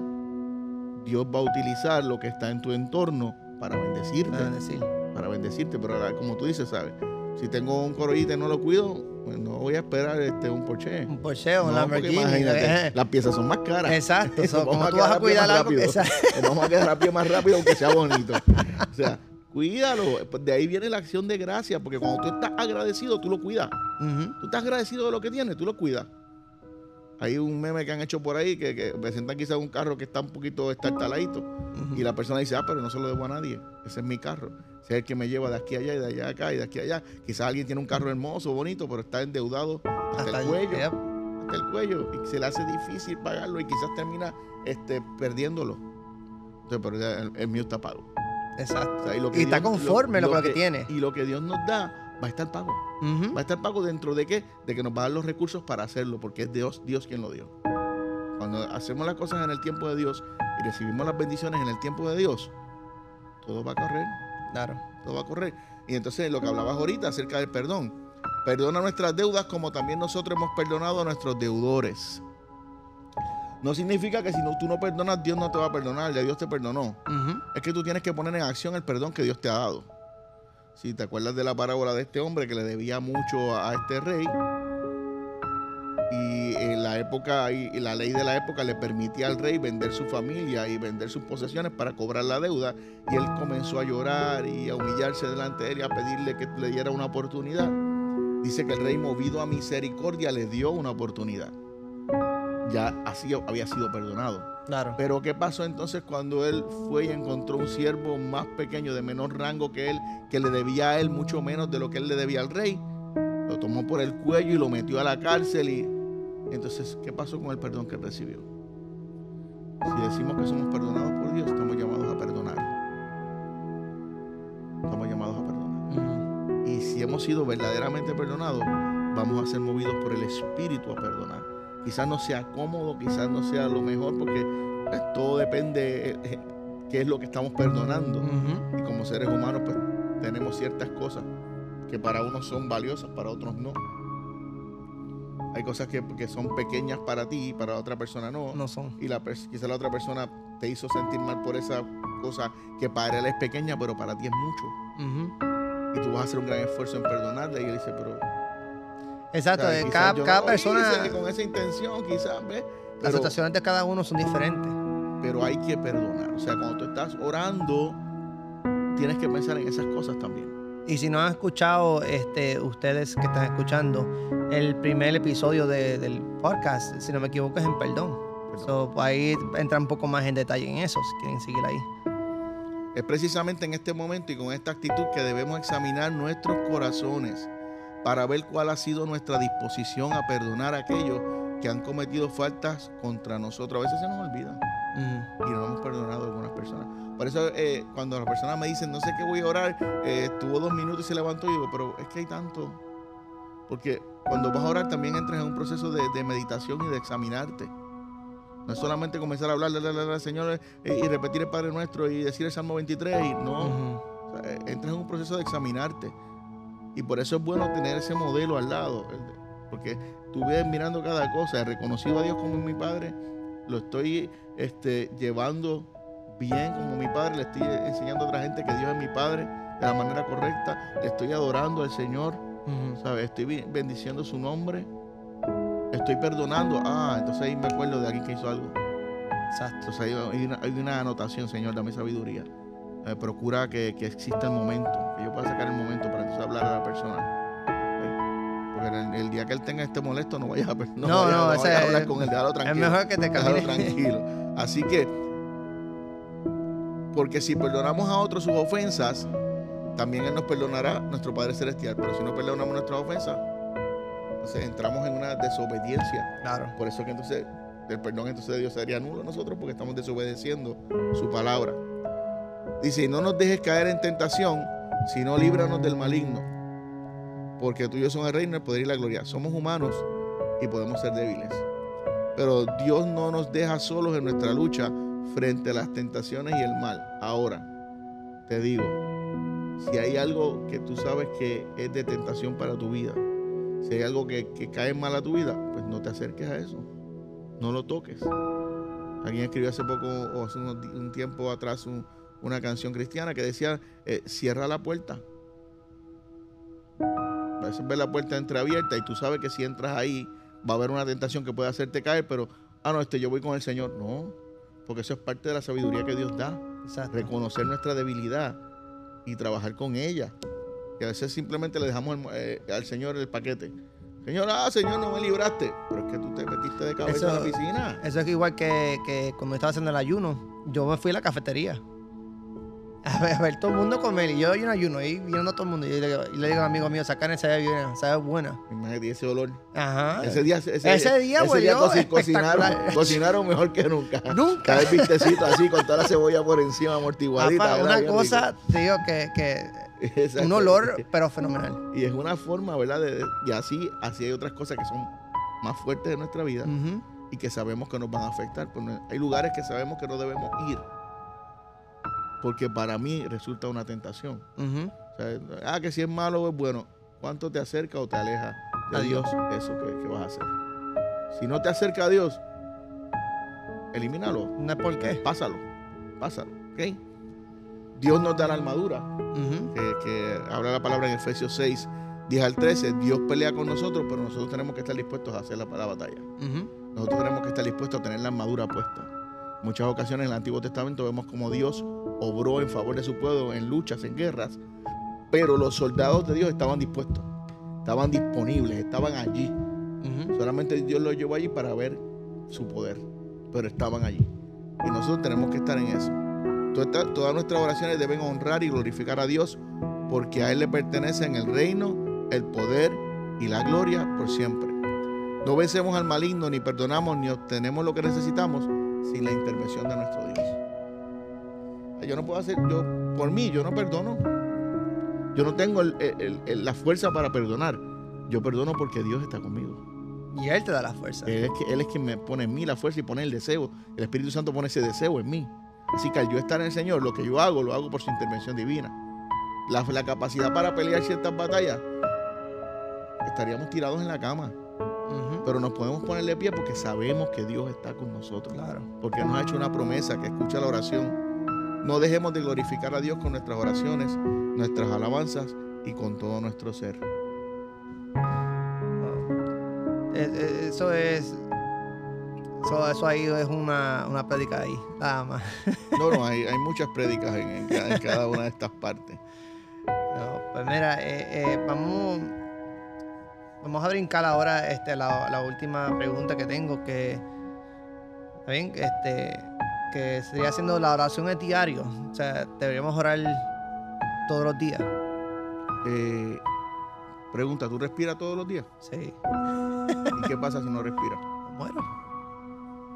[SPEAKER 2] Dios va a utilizar lo que está en tu entorno para bendecirte,
[SPEAKER 1] Para decir.
[SPEAKER 2] para bendecirte. Pero ahora, como tú dices, ¿sabes? Si tengo un corollita y no lo cuido, pues no voy a esperar este, un Porsche.
[SPEAKER 1] Un Porsche, un
[SPEAKER 2] No,
[SPEAKER 1] Lamborghini.
[SPEAKER 2] imagínate,
[SPEAKER 1] eh,
[SPEAKER 2] las piezas son más caras.
[SPEAKER 1] Exacto. So, como tú vas a cuidar algo
[SPEAKER 2] rápido. vamos a quedar a pie más rápido aunque sea bonito. O sea, cuídalo. De ahí viene la acción de gracia, porque cuando tú estás agradecido, tú lo cuidas. Tú estás agradecido de lo que tienes, tú lo cuidas. Hay un meme que han hecho por ahí que, que presentan quizás un carro que está un poquito estartaladito
[SPEAKER 1] Ujú.
[SPEAKER 2] y la persona dice, ah, pero no se lo debo a nadie. Ese es mi carro. Ese es el que me lleva de aquí a allá y de allá a acá y de aquí a allá. Quizás alguien tiene un carro hermoso, bonito, pero está endeudado hasta,
[SPEAKER 1] Hasta
[SPEAKER 2] el cuello. Hasta el cuello. Y se le hace difícil pagarlo y quizás termina este, perdiéndolo. Entonces, pero el, el mío está pago.
[SPEAKER 1] Exacto.
[SPEAKER 2] O sea, y lo
[SPEAKER 1] Y está conforme lo- con lo que tiene.
[SPEAKER 2] Y lo que Dios nos da va a estar pago. Va a estar pago dentro de qué? De que nos va a dar los recursos para hacerlo, porque es Dios, Dios quien lo dio. Cuando hacemos las cosas en el tiempo de Dios y recibimos las bendiciones en el tiempo de Dios, todo va a correr,
[SPEAKER 1] Claro.
[SPEAKER 2] todo va a correr. Y entonces lo que hablabas ahorita acerca del perdón. Perdona nuestras deudas como también nosotros hemos perdonado a nuestros deudores. No significa que si no, tú no perdonas, Dios no te va a perdonar, ya Dios te perdonó. Es que tú tienes que poner en acción el perdón que Dios te ha dado. Si te acuerdas de la parábola de este hombre que le debía mucho a, este rey, y en la época y la ley de la época le permitía al rey vender su familia y vender sus posesiones para cobrar la deuda, y él comenzó a llorar y a humillarse delante de él y a pedirle que le diera una oportunidad. Dice que el rey movido a misericordia le dio una oportunidad. Ya así había sido perdonado.
[SPEAKER 1] Claro.
[SPEAKER 2] Pero ¿qué pasó entonces cuando él fue y encontró un siervo más pequeño, de menor rango que él, que le debía a él mucho menos de lo que él le debía al rey? Lo tomó por el cuello y lo metió a la cárcel y entonces, ¿qué pasó con el perdón que recibió? Si decimos que somos perdonados por Dios, estamos llamados a perdonar. Estamos llamados a perdonar. Y si hemos sido verdaderamente perdonados, vamos a ser movidos por el Espíritu a perdonar. Quizás no sea cómodo, quizás no sea lo mejor, porque pues, todo depende eh, qué es lo que estamos perdonando. Y como seres humanos, pues tenemos ciertas cosas que para unos son valiosas, para otros no. Hay cosas que, que son pequeñas para ti y para otra persona no.
[SPEAKER 1] No son.
[SPEAKER 2] Y la, quizás la otra persona te hizo sentir mal por esa cosa que para él es pequeña, pero para ti es mucho y tú vas a hacer un gran esfuerzo en perdonarle y él dice, pero
[SPEAKER 1] Exacto.
[SPEAKER 2] o sea, quizás
[SPEAKER 1] cada,
[SPEAKER 2] no
[SPEAKER 1] persona.
[SPEAKER 2] con esa intención, quizás, ¿ves?
[SPEAKER 1] Las situaciones de cada uno son diferentes.
[SPEAKER 2] pero hay que perdonar. O sea, cuando tú estás orando, tienes que pensar en esas cosas también.
[SPEAKER 1] Y si no han escuchado, este, ustedes que están escuchando, el primer episodio de- del podcast, si no me equivoco, es en perdón.
[SPEAKER 2] Perdón.
[SPEAKER 1] So, ahí entra un poco más en detalle en eso, si quieren seguir ahí.
[SPEAKER 2] Es precisamente en este momento y con esta actitud que debemos examinar nuestros corazones para ver cuál ha sido nuestra disposición a perdonar a aquellos que han cometido faltas contra nosotros. A veces se nos olvida y no hemos perdonado a algunas personas. Por eso eh, cuando las personas me dicen, no sé qué voy a orar, eh, estuvo dos minutos y se levantó, y digo, pero es que hay tanto. Porque cuando vas a orar también entras en un proceso de, de meditación y de examinarte. No es solamente comenzar a hablar, la, la, la, la, Señor, eh, y repetir el Padre Nuestro y decir el Salmo 23 y no.
[SPEAKER 1] Ujú.
[SPEAKER 2] O sea, eh, entras en un proceso de examinarte. Y por eso es bueno tener ese modelo al lado. Porque tú ves mirando cada cosa. He reconocido a Dios como mi Padre. Lo estoy este, llevando bien como mi Padre. Le estoy enseñando a otra gente que Dios es mi Padre de la manera correcta. Le estoy adorando al Señor. Estoy bendiciendo su nombre. Estoy perdonando. Ah, entonces ahí me acuerdo de alguien que hizo algo.
[SPEAKER 1] Exacto.
[SPEAKER 2] Entonces hay una, hay una anotación, Señor, dame sabiduría. Eh, procura que, que exista el momento, que yo pueda sacar el momento para entonces hablar a la persona. Porque el, el día que él tenga este molesto, no vayas a, no
[SPEAKER 1] No, ese
[SPEAKER 2] a hablar
[SPEAKER 1] es-
[SPEAKER 2] con él, déjalo
[SPEAKER 1] Es
[SPEAKER 2] tranquilo.
[SPEAKER 1] mejor que te
[SPEAKER 2] déjalo tranquilo. Así que, porque si perdonamos a otros sus ofensas, también Él nos perdonará nuestro Padre Celestial. Pero si no perdonamos nuestras ofensas, entonces entramos en una desobediencia.
[SPEAKER 1] Claro.
[SPEAKER 2] Por eso que entonces el perdón entonces de Dios sería nulo a nosotros porque estamos desobedeciendo su palabra. Dice, no nos dejes caer en tentación, sino líbranos del maligno. Porque tuyos son el reino, el poder y la gloria. Somos humanos y podemos ser débiles. Pero Dios no nos deja solos en nuestra lucha frente a las tentaciones y el mal. Ahora, te digo, si hay algo que tú sabes que es de tentación para tu vida, si hay algo que, cae mal a tu vida, pues no te acerques a eso. No lo toques. Alguien escribió hace poco, o hace di- un tiempo atrás, un- una canción cristiana que decía, eh, cierra la puerta. A veces ves la puerta entreabierta y tú sabes que si entras ahí va a haber una tentación que puede hacerte caer, pero, ah, no, este yo voy con el Señor. No, porque eso es parte de la sabiduría que Dios da
[SPEAKER 1] Exacto.
[SPEAKER 2] reconocer nuestra debilidad y trabajar con ella. Y a veces simplemente le dejamos el- eh, al Señor el paquete. Señor, ah, Señor, no me libraste. Pero es que tú te metiste de cabeza en la piscina.
[SPEAKER 1] Eso es igual que, que cuando estaba haciendo el ayuno. Yo me fui a la cafetería. A ver, a ver todo el mundo comer. Y yo un ayuno ahí viendo a todo el mundo. Y le digo, y le digo a un amigo mío, esa carne sabe bien, sabe buena.
[SPEAKER 2] Imagínate ese olor.
[SPEAKER 1] Ajá.
[SPEAKER 2] Ese día, ese,
[SPEAKER 1] Ese día huelió
[SPEAKER 2] coci- cocinaron, cocinaron mejor que nunca.
[SPEAKER 1] Nunca.
[SPEAKER 2] Cada vistecito así, con toda la cebolla por encima, amortiguadita.
[SPEAKER 1] Papá,
[SPEAKER 2] ¿verdad?
[SPEAKER 1] una
[SPEAKER 2] Bien
[SPEAKER 1] cosa, te digo que, que
[SPEAKER 2] rico. Exacto.
[SPEAKER 1] un olor, pero fenomenal.
[SPEAKER 2] Y es una forma, ¿verdad? De, de- y así, así hay otras cosas que son más fuertes de nuestra vida.
[SPEAKER 1] Ujú.
[SPEAKER 2] y que sabemos que nos van a afectar. Pues no- hay lugares que sabemos que no debemos ir. Porque para mí resulta una tentación.
[SPEAKER 1] Ujú.
[SPEAKER 2] O sea, ah, que si es malo o es bueno. ¿Cuánto te acerca o te aleja de
[SPEAKER 1] A
[SPEAKER 2] Dios eso que, que vas a hacer? Si no te acerca a Dios, elimínalo.
[SPEAKER 1] No es por qué.
[SPEAKER 2] Pásalo. Pásalo. ¿ok? Dios nos da la armadura. Que, que habla la palabra en Efesios 6, 10 al 13. Dios pelea con nosotros, pero nosotros tenemos que estar dispuestos a hacer la, la batalla. Nosotros tenemos que estar dispuestos a tener la armadura puesta. Muchas ocasiones en el Antiguo Testamento vemos como Dios obró en favor de su pueblo en luchas, en guerras, pero los soldados de Dios estaban dispuestos, estaban disponibles, estaban allí. Solamente Dios los llevó allí para ver su poder, pero estaban allí. Y nosotros tenemos que estar en eso. Toda- Todas nuestras oraciones deben honrar y glorificar a Dios porque a Él le pertenecen el reino, el poder y la gloria por siempre. No vencemos al maligno, ni perdonamos, ni obtenemos lo que necesitamos sin la intervención de nuestro Dios. Yo no puedo hacer, yo, por mí, yo no perdono. Yo no tengo el- el- el- la fuerza para perdonar. Yo perdono porque Dios está conmigo.
[SPEAKER 1] Y Él te da la fuerza.
[SPEAKER 2] Él es, que, él es quien me pone en mí la fuerza y pone el deseo. El Espíritu Santo pone ese deseo en mí. Así que al yo estar en el Señor, lo que yo hago, lo hago por su intervención divina. La, la capacidad para pelear ciertas batallas, estaríamos tirados en la cama. Pero nos podemos poner de pie porque sabemos que Dios está con nosotros.
[SPEAKER 1] Claro.
[SPEAKER 2] Porque nos ha hecho una promesa que escucha la oración. No dejemos de glorificar a Dios con nuestras oraciones, nuestras alabanzas y con todo nuestro ser.
[SPEAKER 1] Eh, eh, Eso es Eso, eso ahí es una, una prédica ahí, nada más.
[SPEAKER 2] No, no, hay, hay muchas prédicas en, en cada, en cada una de estas partes.
[SPEAKER 1] No, pues mira, eh, eh, vamos, vamos a brincar ahora este, la, la última pregunta que tengo, que, ¿está bien? Este, que sería haciendo la oración es diario. O sea, deberíamos orar todos los días.
[SPEAKER 2] Eh, pregunta, ¿tú respiras todos los días?
[SPEAKER 1] Sí.
[SPEAKER 2] ¿Y qué pasa si no respiras?
[SPEAKER 1] Bueno,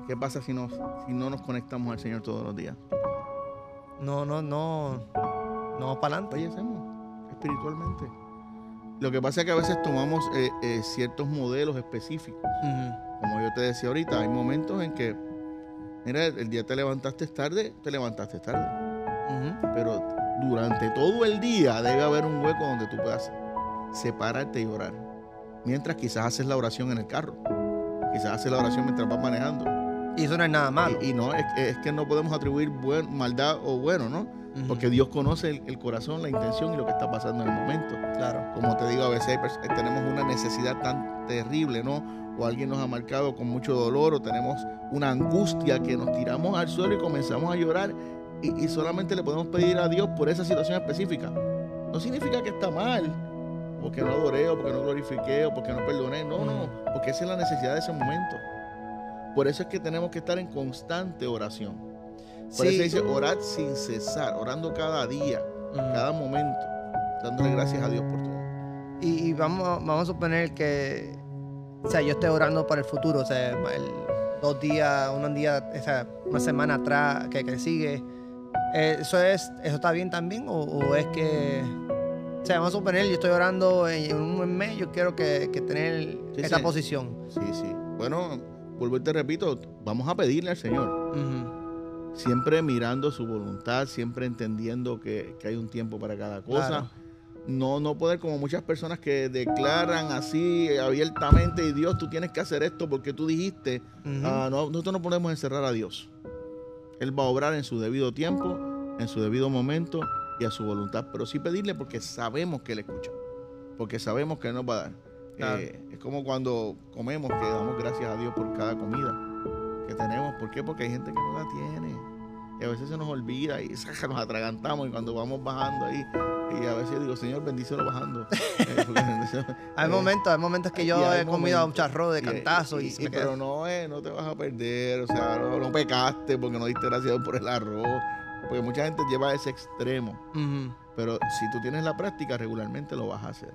[SPEAKER 2] ¿Qué pasa si, nos, si no nos conectamos al Señor todos los días?
[SPEAKER 1] no, no, no, no para adelante.
[SPEAKER 2] fallecemos espiritualmente. Lo que pasa es que a veces tomamos eh, eh, ciertos modelos específicos.
[SPEAKER 1] Ujú,
[SPEAKER 2] Como yo te decía ahorita, hay momentos en que, mira, el día te levantaste tarde, te levantaste tarde.
[SPEAKER 1] ujú.
[SPEAKER 2] Pero durante todo el día debe haber un hueco donde tú puedas separarte y orar. Mientras quizás haces la oración en el carro. Quizás haces la oración mientras vas manejando.
[SPEAKER 1] Y eso no es nada malo.
[SPEAKER 2] Y, y no, es, es que no podemos atribuir buen- maldad o bueno, ¿no? Porque Dios conoce el, el corazón, la intención y lo que está pasando en el momento.
[SPEAKER 1] Claro.
[SPEAKER 2] Como te digo, a veces tenemos una necesidad tan terrible, ¿no? O alguien nos ha marcado con mucho dolor o tenemos una angustia que nos tiramos al suelo y comenzamos a llorar y, y solamente le podemos pedir a Dios por esa situación específica. No significa que está mal, porque no adoré o porque no glorifiqué o porque no perdoné. No, no, porque esa es la necesidad de ese momento. Por eso es que tenemos que estar en constante oración. Por
[SPEAKER 1] Sí.
[SPEAKER 2] eso dice orar sin cesar, orando cada día, cada momento, dándole gracias a Dios por todo.
[SPEAKER 1] Y, y vamos, vamos a suponer que, o sea, yo estoy orando para el futuro, o sea, el- dos días, un día, o sea, una semana atrás que, que sigue. Eh, ¿Eso es, eso está bien también? ¿O, o es que, o sea, vamos a suponer, yo estoy orando en un mes, yo quiero que, que tener
[SPEAKER 2] Sí,
[SPEAKER 1] esta
[SPEAKER 2] sí.
[SPEAKER 1] posición.
[SPEAKER 2] Sí, sí. Bueno, vuelvo y te repito, vamos a pedirle al Señor,
[SPEAKER 1] Ujú,
[SPEAKER 2] siempre mirando su voluntad, siempre entendiendo que, que hay un tiempo para cada cosa.
[SPEAKER 1] Claro.
[SPEAKER 2] No, no poder como muchas personas que declaran así abiertamente, y Dios, tú tienes que hacer esto porque tú dijiste. Ah, no, nosotros no podemos encerrar a Dios. Él va a obrar en su debido tiempo, en su debido momento y a su voluntad. Pero sí pedirle porque sabemos que Él escucha. Porque sabemos que Él nos va a dar.
[SPEAKER 1] Claro.
[SPEAKER 2] Eh, es como cuando comemos, que damos gracias a Dios por cada comida que tenemos. ¿Por qué? Porque hay gente que no la tiene. Y a veces se nos olvida y saca, nos atragantamos y cuando vamos bajando ahí. Y a veces digo, Señor, bendícelo bajando. Eh,
[SPEAKER 1] Hay
[SPEAKER 2] eh,
[SPEAKER 1] momentos, hay momentos que
[SPEAKER 2] y
[SPEAKER 1] yo he comido
[SPEAKER 2] momentos-
[SPEAKER 1] un charro de cantazo y,
[SPEAKER 2] y- pero no es, no te vas a perder, o sea, no, no pecaste porque no diste gracias a por el arroz, porque mucha gente lleva a ese extremo, pero si tú tienes la práctica regularmente lo vas a hacer.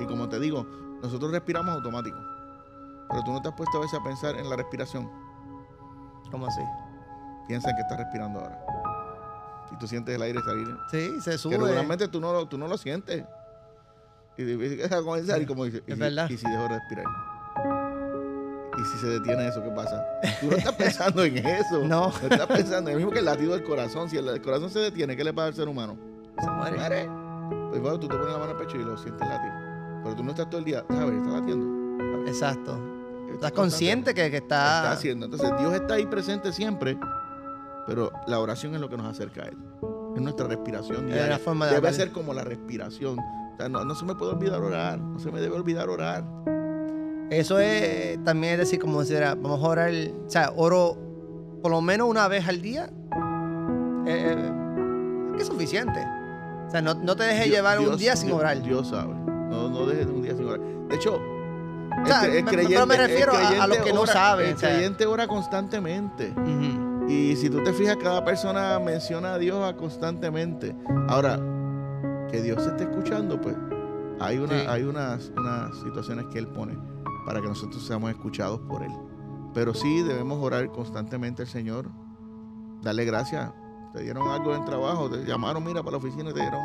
[SPEAKER 2] Y como te digo, nosotros respiramos automático, pero tú no te has puesto a veces a pensar en la respiración,
[SPEAKER 1] ¿Cómo así?
[SPEAKER 2] piensa en que estás respirando ahora. Y tú sientes el aire salir,
[SPEAKER 1] Sí, se
[SPEAKER 2] que
[SPEAKER 1] sube.
[SPEAKER 2] regularmente tú no, lo- tú no lo sientes. Y a comenzar y como dices, ¿y si-. ¿y si dejo de respirar? ¿Y si se detiene eso, qué pasa? Tú no estás pensando en eso.
[SPEAKER 1] No.
[SPEAKER 2] estás pensando, es lo mismo que el latido del corazón. Si el, el corazón se detiene, ¿qué le pasa al ser humano?
[SPEAKER 1] Se muere.
[SPEAKER 2] Muere. Pues bueno, tú te pones la mano al pecho y lo sientes latir. Pero tú no estás todo el día, ¿sabes? Está latiendo.
[SPEAKER 1] Exacto.
[SPEAKER 2] Está
[SPEAKER 1] Estás consciente que, que está...
[SPEAKER 2] está haciendo. Entonces Dios está ahí presente siempre, pero la oración es lo que nos acerca a Él. Es nuestra respiración
[SPEAKER 1] Es
[SPEAKER 2] diaria.
[SPEAKER 1] la forma de
[SPEAKER 2] Debe
[SPEAKER 1] hablar.
[SPEAKER 2] ser como la respiración. O sea, no, no se me puede olvidar orar, no se me debe olvidar orar.
[SPEAKER 1] Eso es también es decir, como decir, vamos a orar, o sea, oro por lo menos una vez al día. Eh, eh, que es suficiente. O sea, no, no te dejes
[SPEAKER 2] Dios-
[SPEAKER 1] llevar un día sin
[SPEAKER 2] Dios-
[SPEAKER 1] orar.
[SPEAKER 2] Dios sabe. No, no dejes un día sin orar. De hecho,
[SPEAKER 1] O sea,
[SPEAKER 2] el
[SPEAKER 1] me-
[SPEAKER 2] creyente,
[SPEAKER 1] pero me refiero a- a los que no
[SPEAKER 2] ora-
[SPEAKER 1] saben,
[SPEAKER 2] El
[SPEAKER 1] o sea.
[SPEAKER 2] creyente ora constantemente. Y si tú te fijas, cada persona menciona a Dios constantemente. Ahora, que Dios se esté escuchando, pues hay, una,
[SPEAKER 1] Sí.
[SPEAKER 2] hay unas, unas situaciones que Él pone para que nosotros seamos escuchados por Él. Pero sí debemos orar constantemente al Señor, darle gracias. Te dieron algo en trabajo, te llamaron, mira, para la oficina y te dieron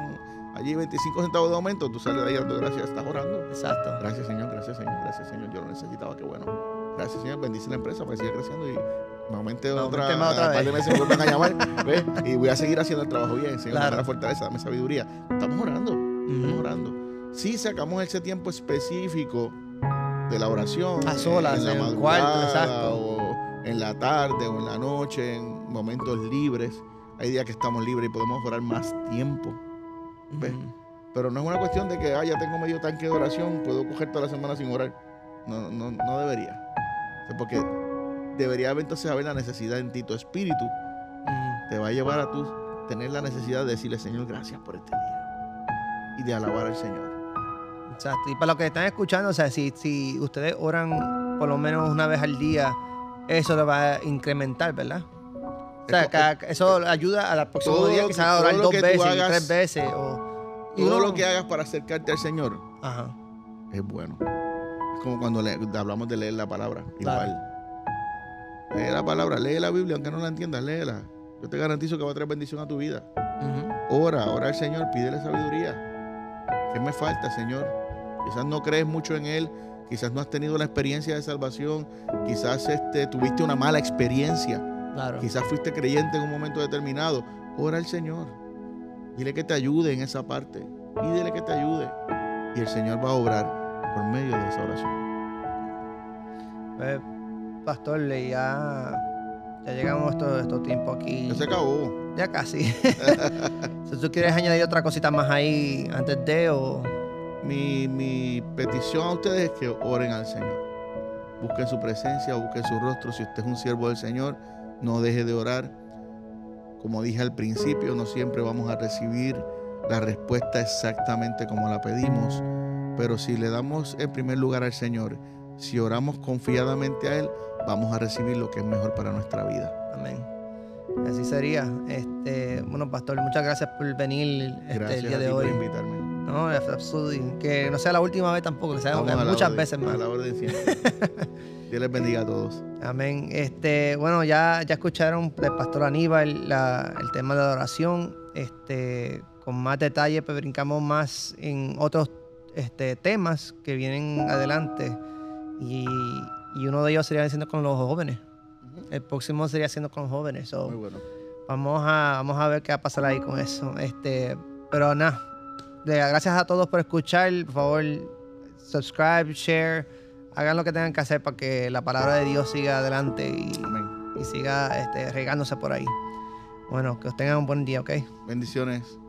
[SPEAKER 2] allí 25 centavos de aumento, tú sales de ahí dando gracias, estás orando.
[SPEAKER 1] Exacto.
[SPEAKER 2] Gracias Señor, gracias Señor, gracias Señor, yo lo necesitaba, qué bueno. Gracias Señor, bendice la empresa para que siga creciendo y me aumente
[SPEAKER 1] Me
[SPEAKER 2] otra,
[SPEAKER 1] más
[SPEAKER 2] par de
[SPEAKER 1] vez.
[SPEAKER 2] meses me vuelvan a llamar, ¿ves? Y voy a seguir haciendo el trabajo bien, Señor,
[SPEAKER 1] Claro.
[SPEAKER 2] dame la fortaleza, dame sabiduría. Estamos orando, estamos orando. Sí sacamos ese tiempo específico de la oración.
[SPEAKER 1] A solas,
[SPEAKER 2] en la
[SPEAKER 1] en
[SPEAKER 2] madrugada,
[SPEAKER 1] cuarto, exacto.
[SPEAKER 2] O en la tarde o en la noche, en momentos libres. Hay días que estamos libres y podemos orar más tiempo. Pero no es una cuestión de que, ah, ya tengo medio tanque de oración, puedo coger toda la semana sin orar. No, no, no debería. O sea, Porque debería haber entonces haber la necesidad en ti, tu espíritu te va a llevar a tú tener la necesidad de decirle, Señor, gracias por este día. Y de alabar al Señor.
[SPEAKER 1] Exacto. Y para los que están escuchando, o sea, si, si ustedes oran por lo menos una vez al día, eso le va a incrementar, ¿verdad? O sea, cada- eso ayuda a la próxima
[SPEAKER 2] Todo
[SPEAKER 1] día
[SPEAKER 2] lo
[SPEAKER 1] quizás
[SPEAKER 2] que-
[SPEAKER 1] a orar dos
[SPEAKER 2] que
[SPEAKER 1] veces,
[SPEAKER 2] hagas-
[SPEAKER 1] tres veces. O,
[SPEAKER 2] Todo
[SPEAKER 1] uno-
[SPEAKER 2] lo que hagas para acercarte al Señor
[SPEAKER 1] Ajá.
[SPEAKER 2] es bueno. Es como cuando le- hablamos de leer la palabra.
[SPEAKER 1] Claro.
[SPEAKER 2] Igual. Lee la palabra, lee la Biblia, aunque no la entiendas, léela. Yo te garantizo que va a traer bendición a tu vida. Ora, ora al Señor, pídele sabiduría. ¿Qué me falta, Señor? Quizás no crees mucho en Él, quizás no has tenido la experiencia de salvación, quizás este, tuviste una mala experiencia,
[SPEAKER 1] Claro.
[SPEAKER 2] quizás fuiste creyente en un momento determinado. Ora al Señor. Dile que te ayude en esa parte. Pídele que te ayude. Y el Señor va a obrar por medio de esa oración.
[SPEAKER 1] Pues, pastor, le- ya, ya llegamos a estos estos tiempos aquí.
[SPEAKER 2] Ya se acabó.
[SPEAKER 1] Ya casi. si tú quieres añadir otra cosita más ahí antes de o...
[SPEAKER 2] Mi, mi petición a ustedes es que oren al Señor. Busquen su presencia, busquen su rostro. Si usted es un siervo del Señor, no deje de orar. Como dije al principio, no siempre vamos a recibir la respuesta exactamente como la pedimos. Pero si le damos el primer lugar al Señor, si oramos confiadamente a Él, vamos a recibir lo que es mejor para nuestra vida.
[SPEAKER 1] Amén. Así sería. Este, bueno, pastor, muchas gracias por venir este,
[SPEAKER 2] Gracias
[SPEAKER 1] el día
[SPEAKER 2] a
[SPEAKER 1] de
[SPEAKER 2] ti por
[SPEAKER 1] hoy.
[SPEAKER 2] invitarme.
[SPEAKER 1] No, es absurdo. Que no sea la última vez tampoco, que sea
[SPEAKER 2] a
[SPEAKER 1] muchas
[SPEAKER 2] orden,
[SPEAKER 1] veces
[SPEAKER 2] a
[SPEAKER 1] más.
[SPEAKER 2] la orden siempre. Dios les bendiga a todos.
[SPEAKER 1] Amén. Este, bueno, ya, ya escucharon del pastor Aníbal la- el tema de la oración. Este, con más detalle, pues brincamos más en otros este, temas que vienen adelante. Y, y uno de ellos sería siendo con los jóvenes. El próximo sería siendo con los jóvenes. So,
[SPEAKER 2] Muy bueno.
[SPEAKER 1] Vamos a, vamos a ver qué va a pasar ahí con eso. Este, pero nada. Gracias a todos por escuchar. Por favor, subscribe, share. Hagan lo que tengan que hacer para que la palabra de Dios siga adelante y, siga este, regándose por ahí. Bueno, que tengan un buen día, ¿ok?
[SPEAKER 2] Bendiciones.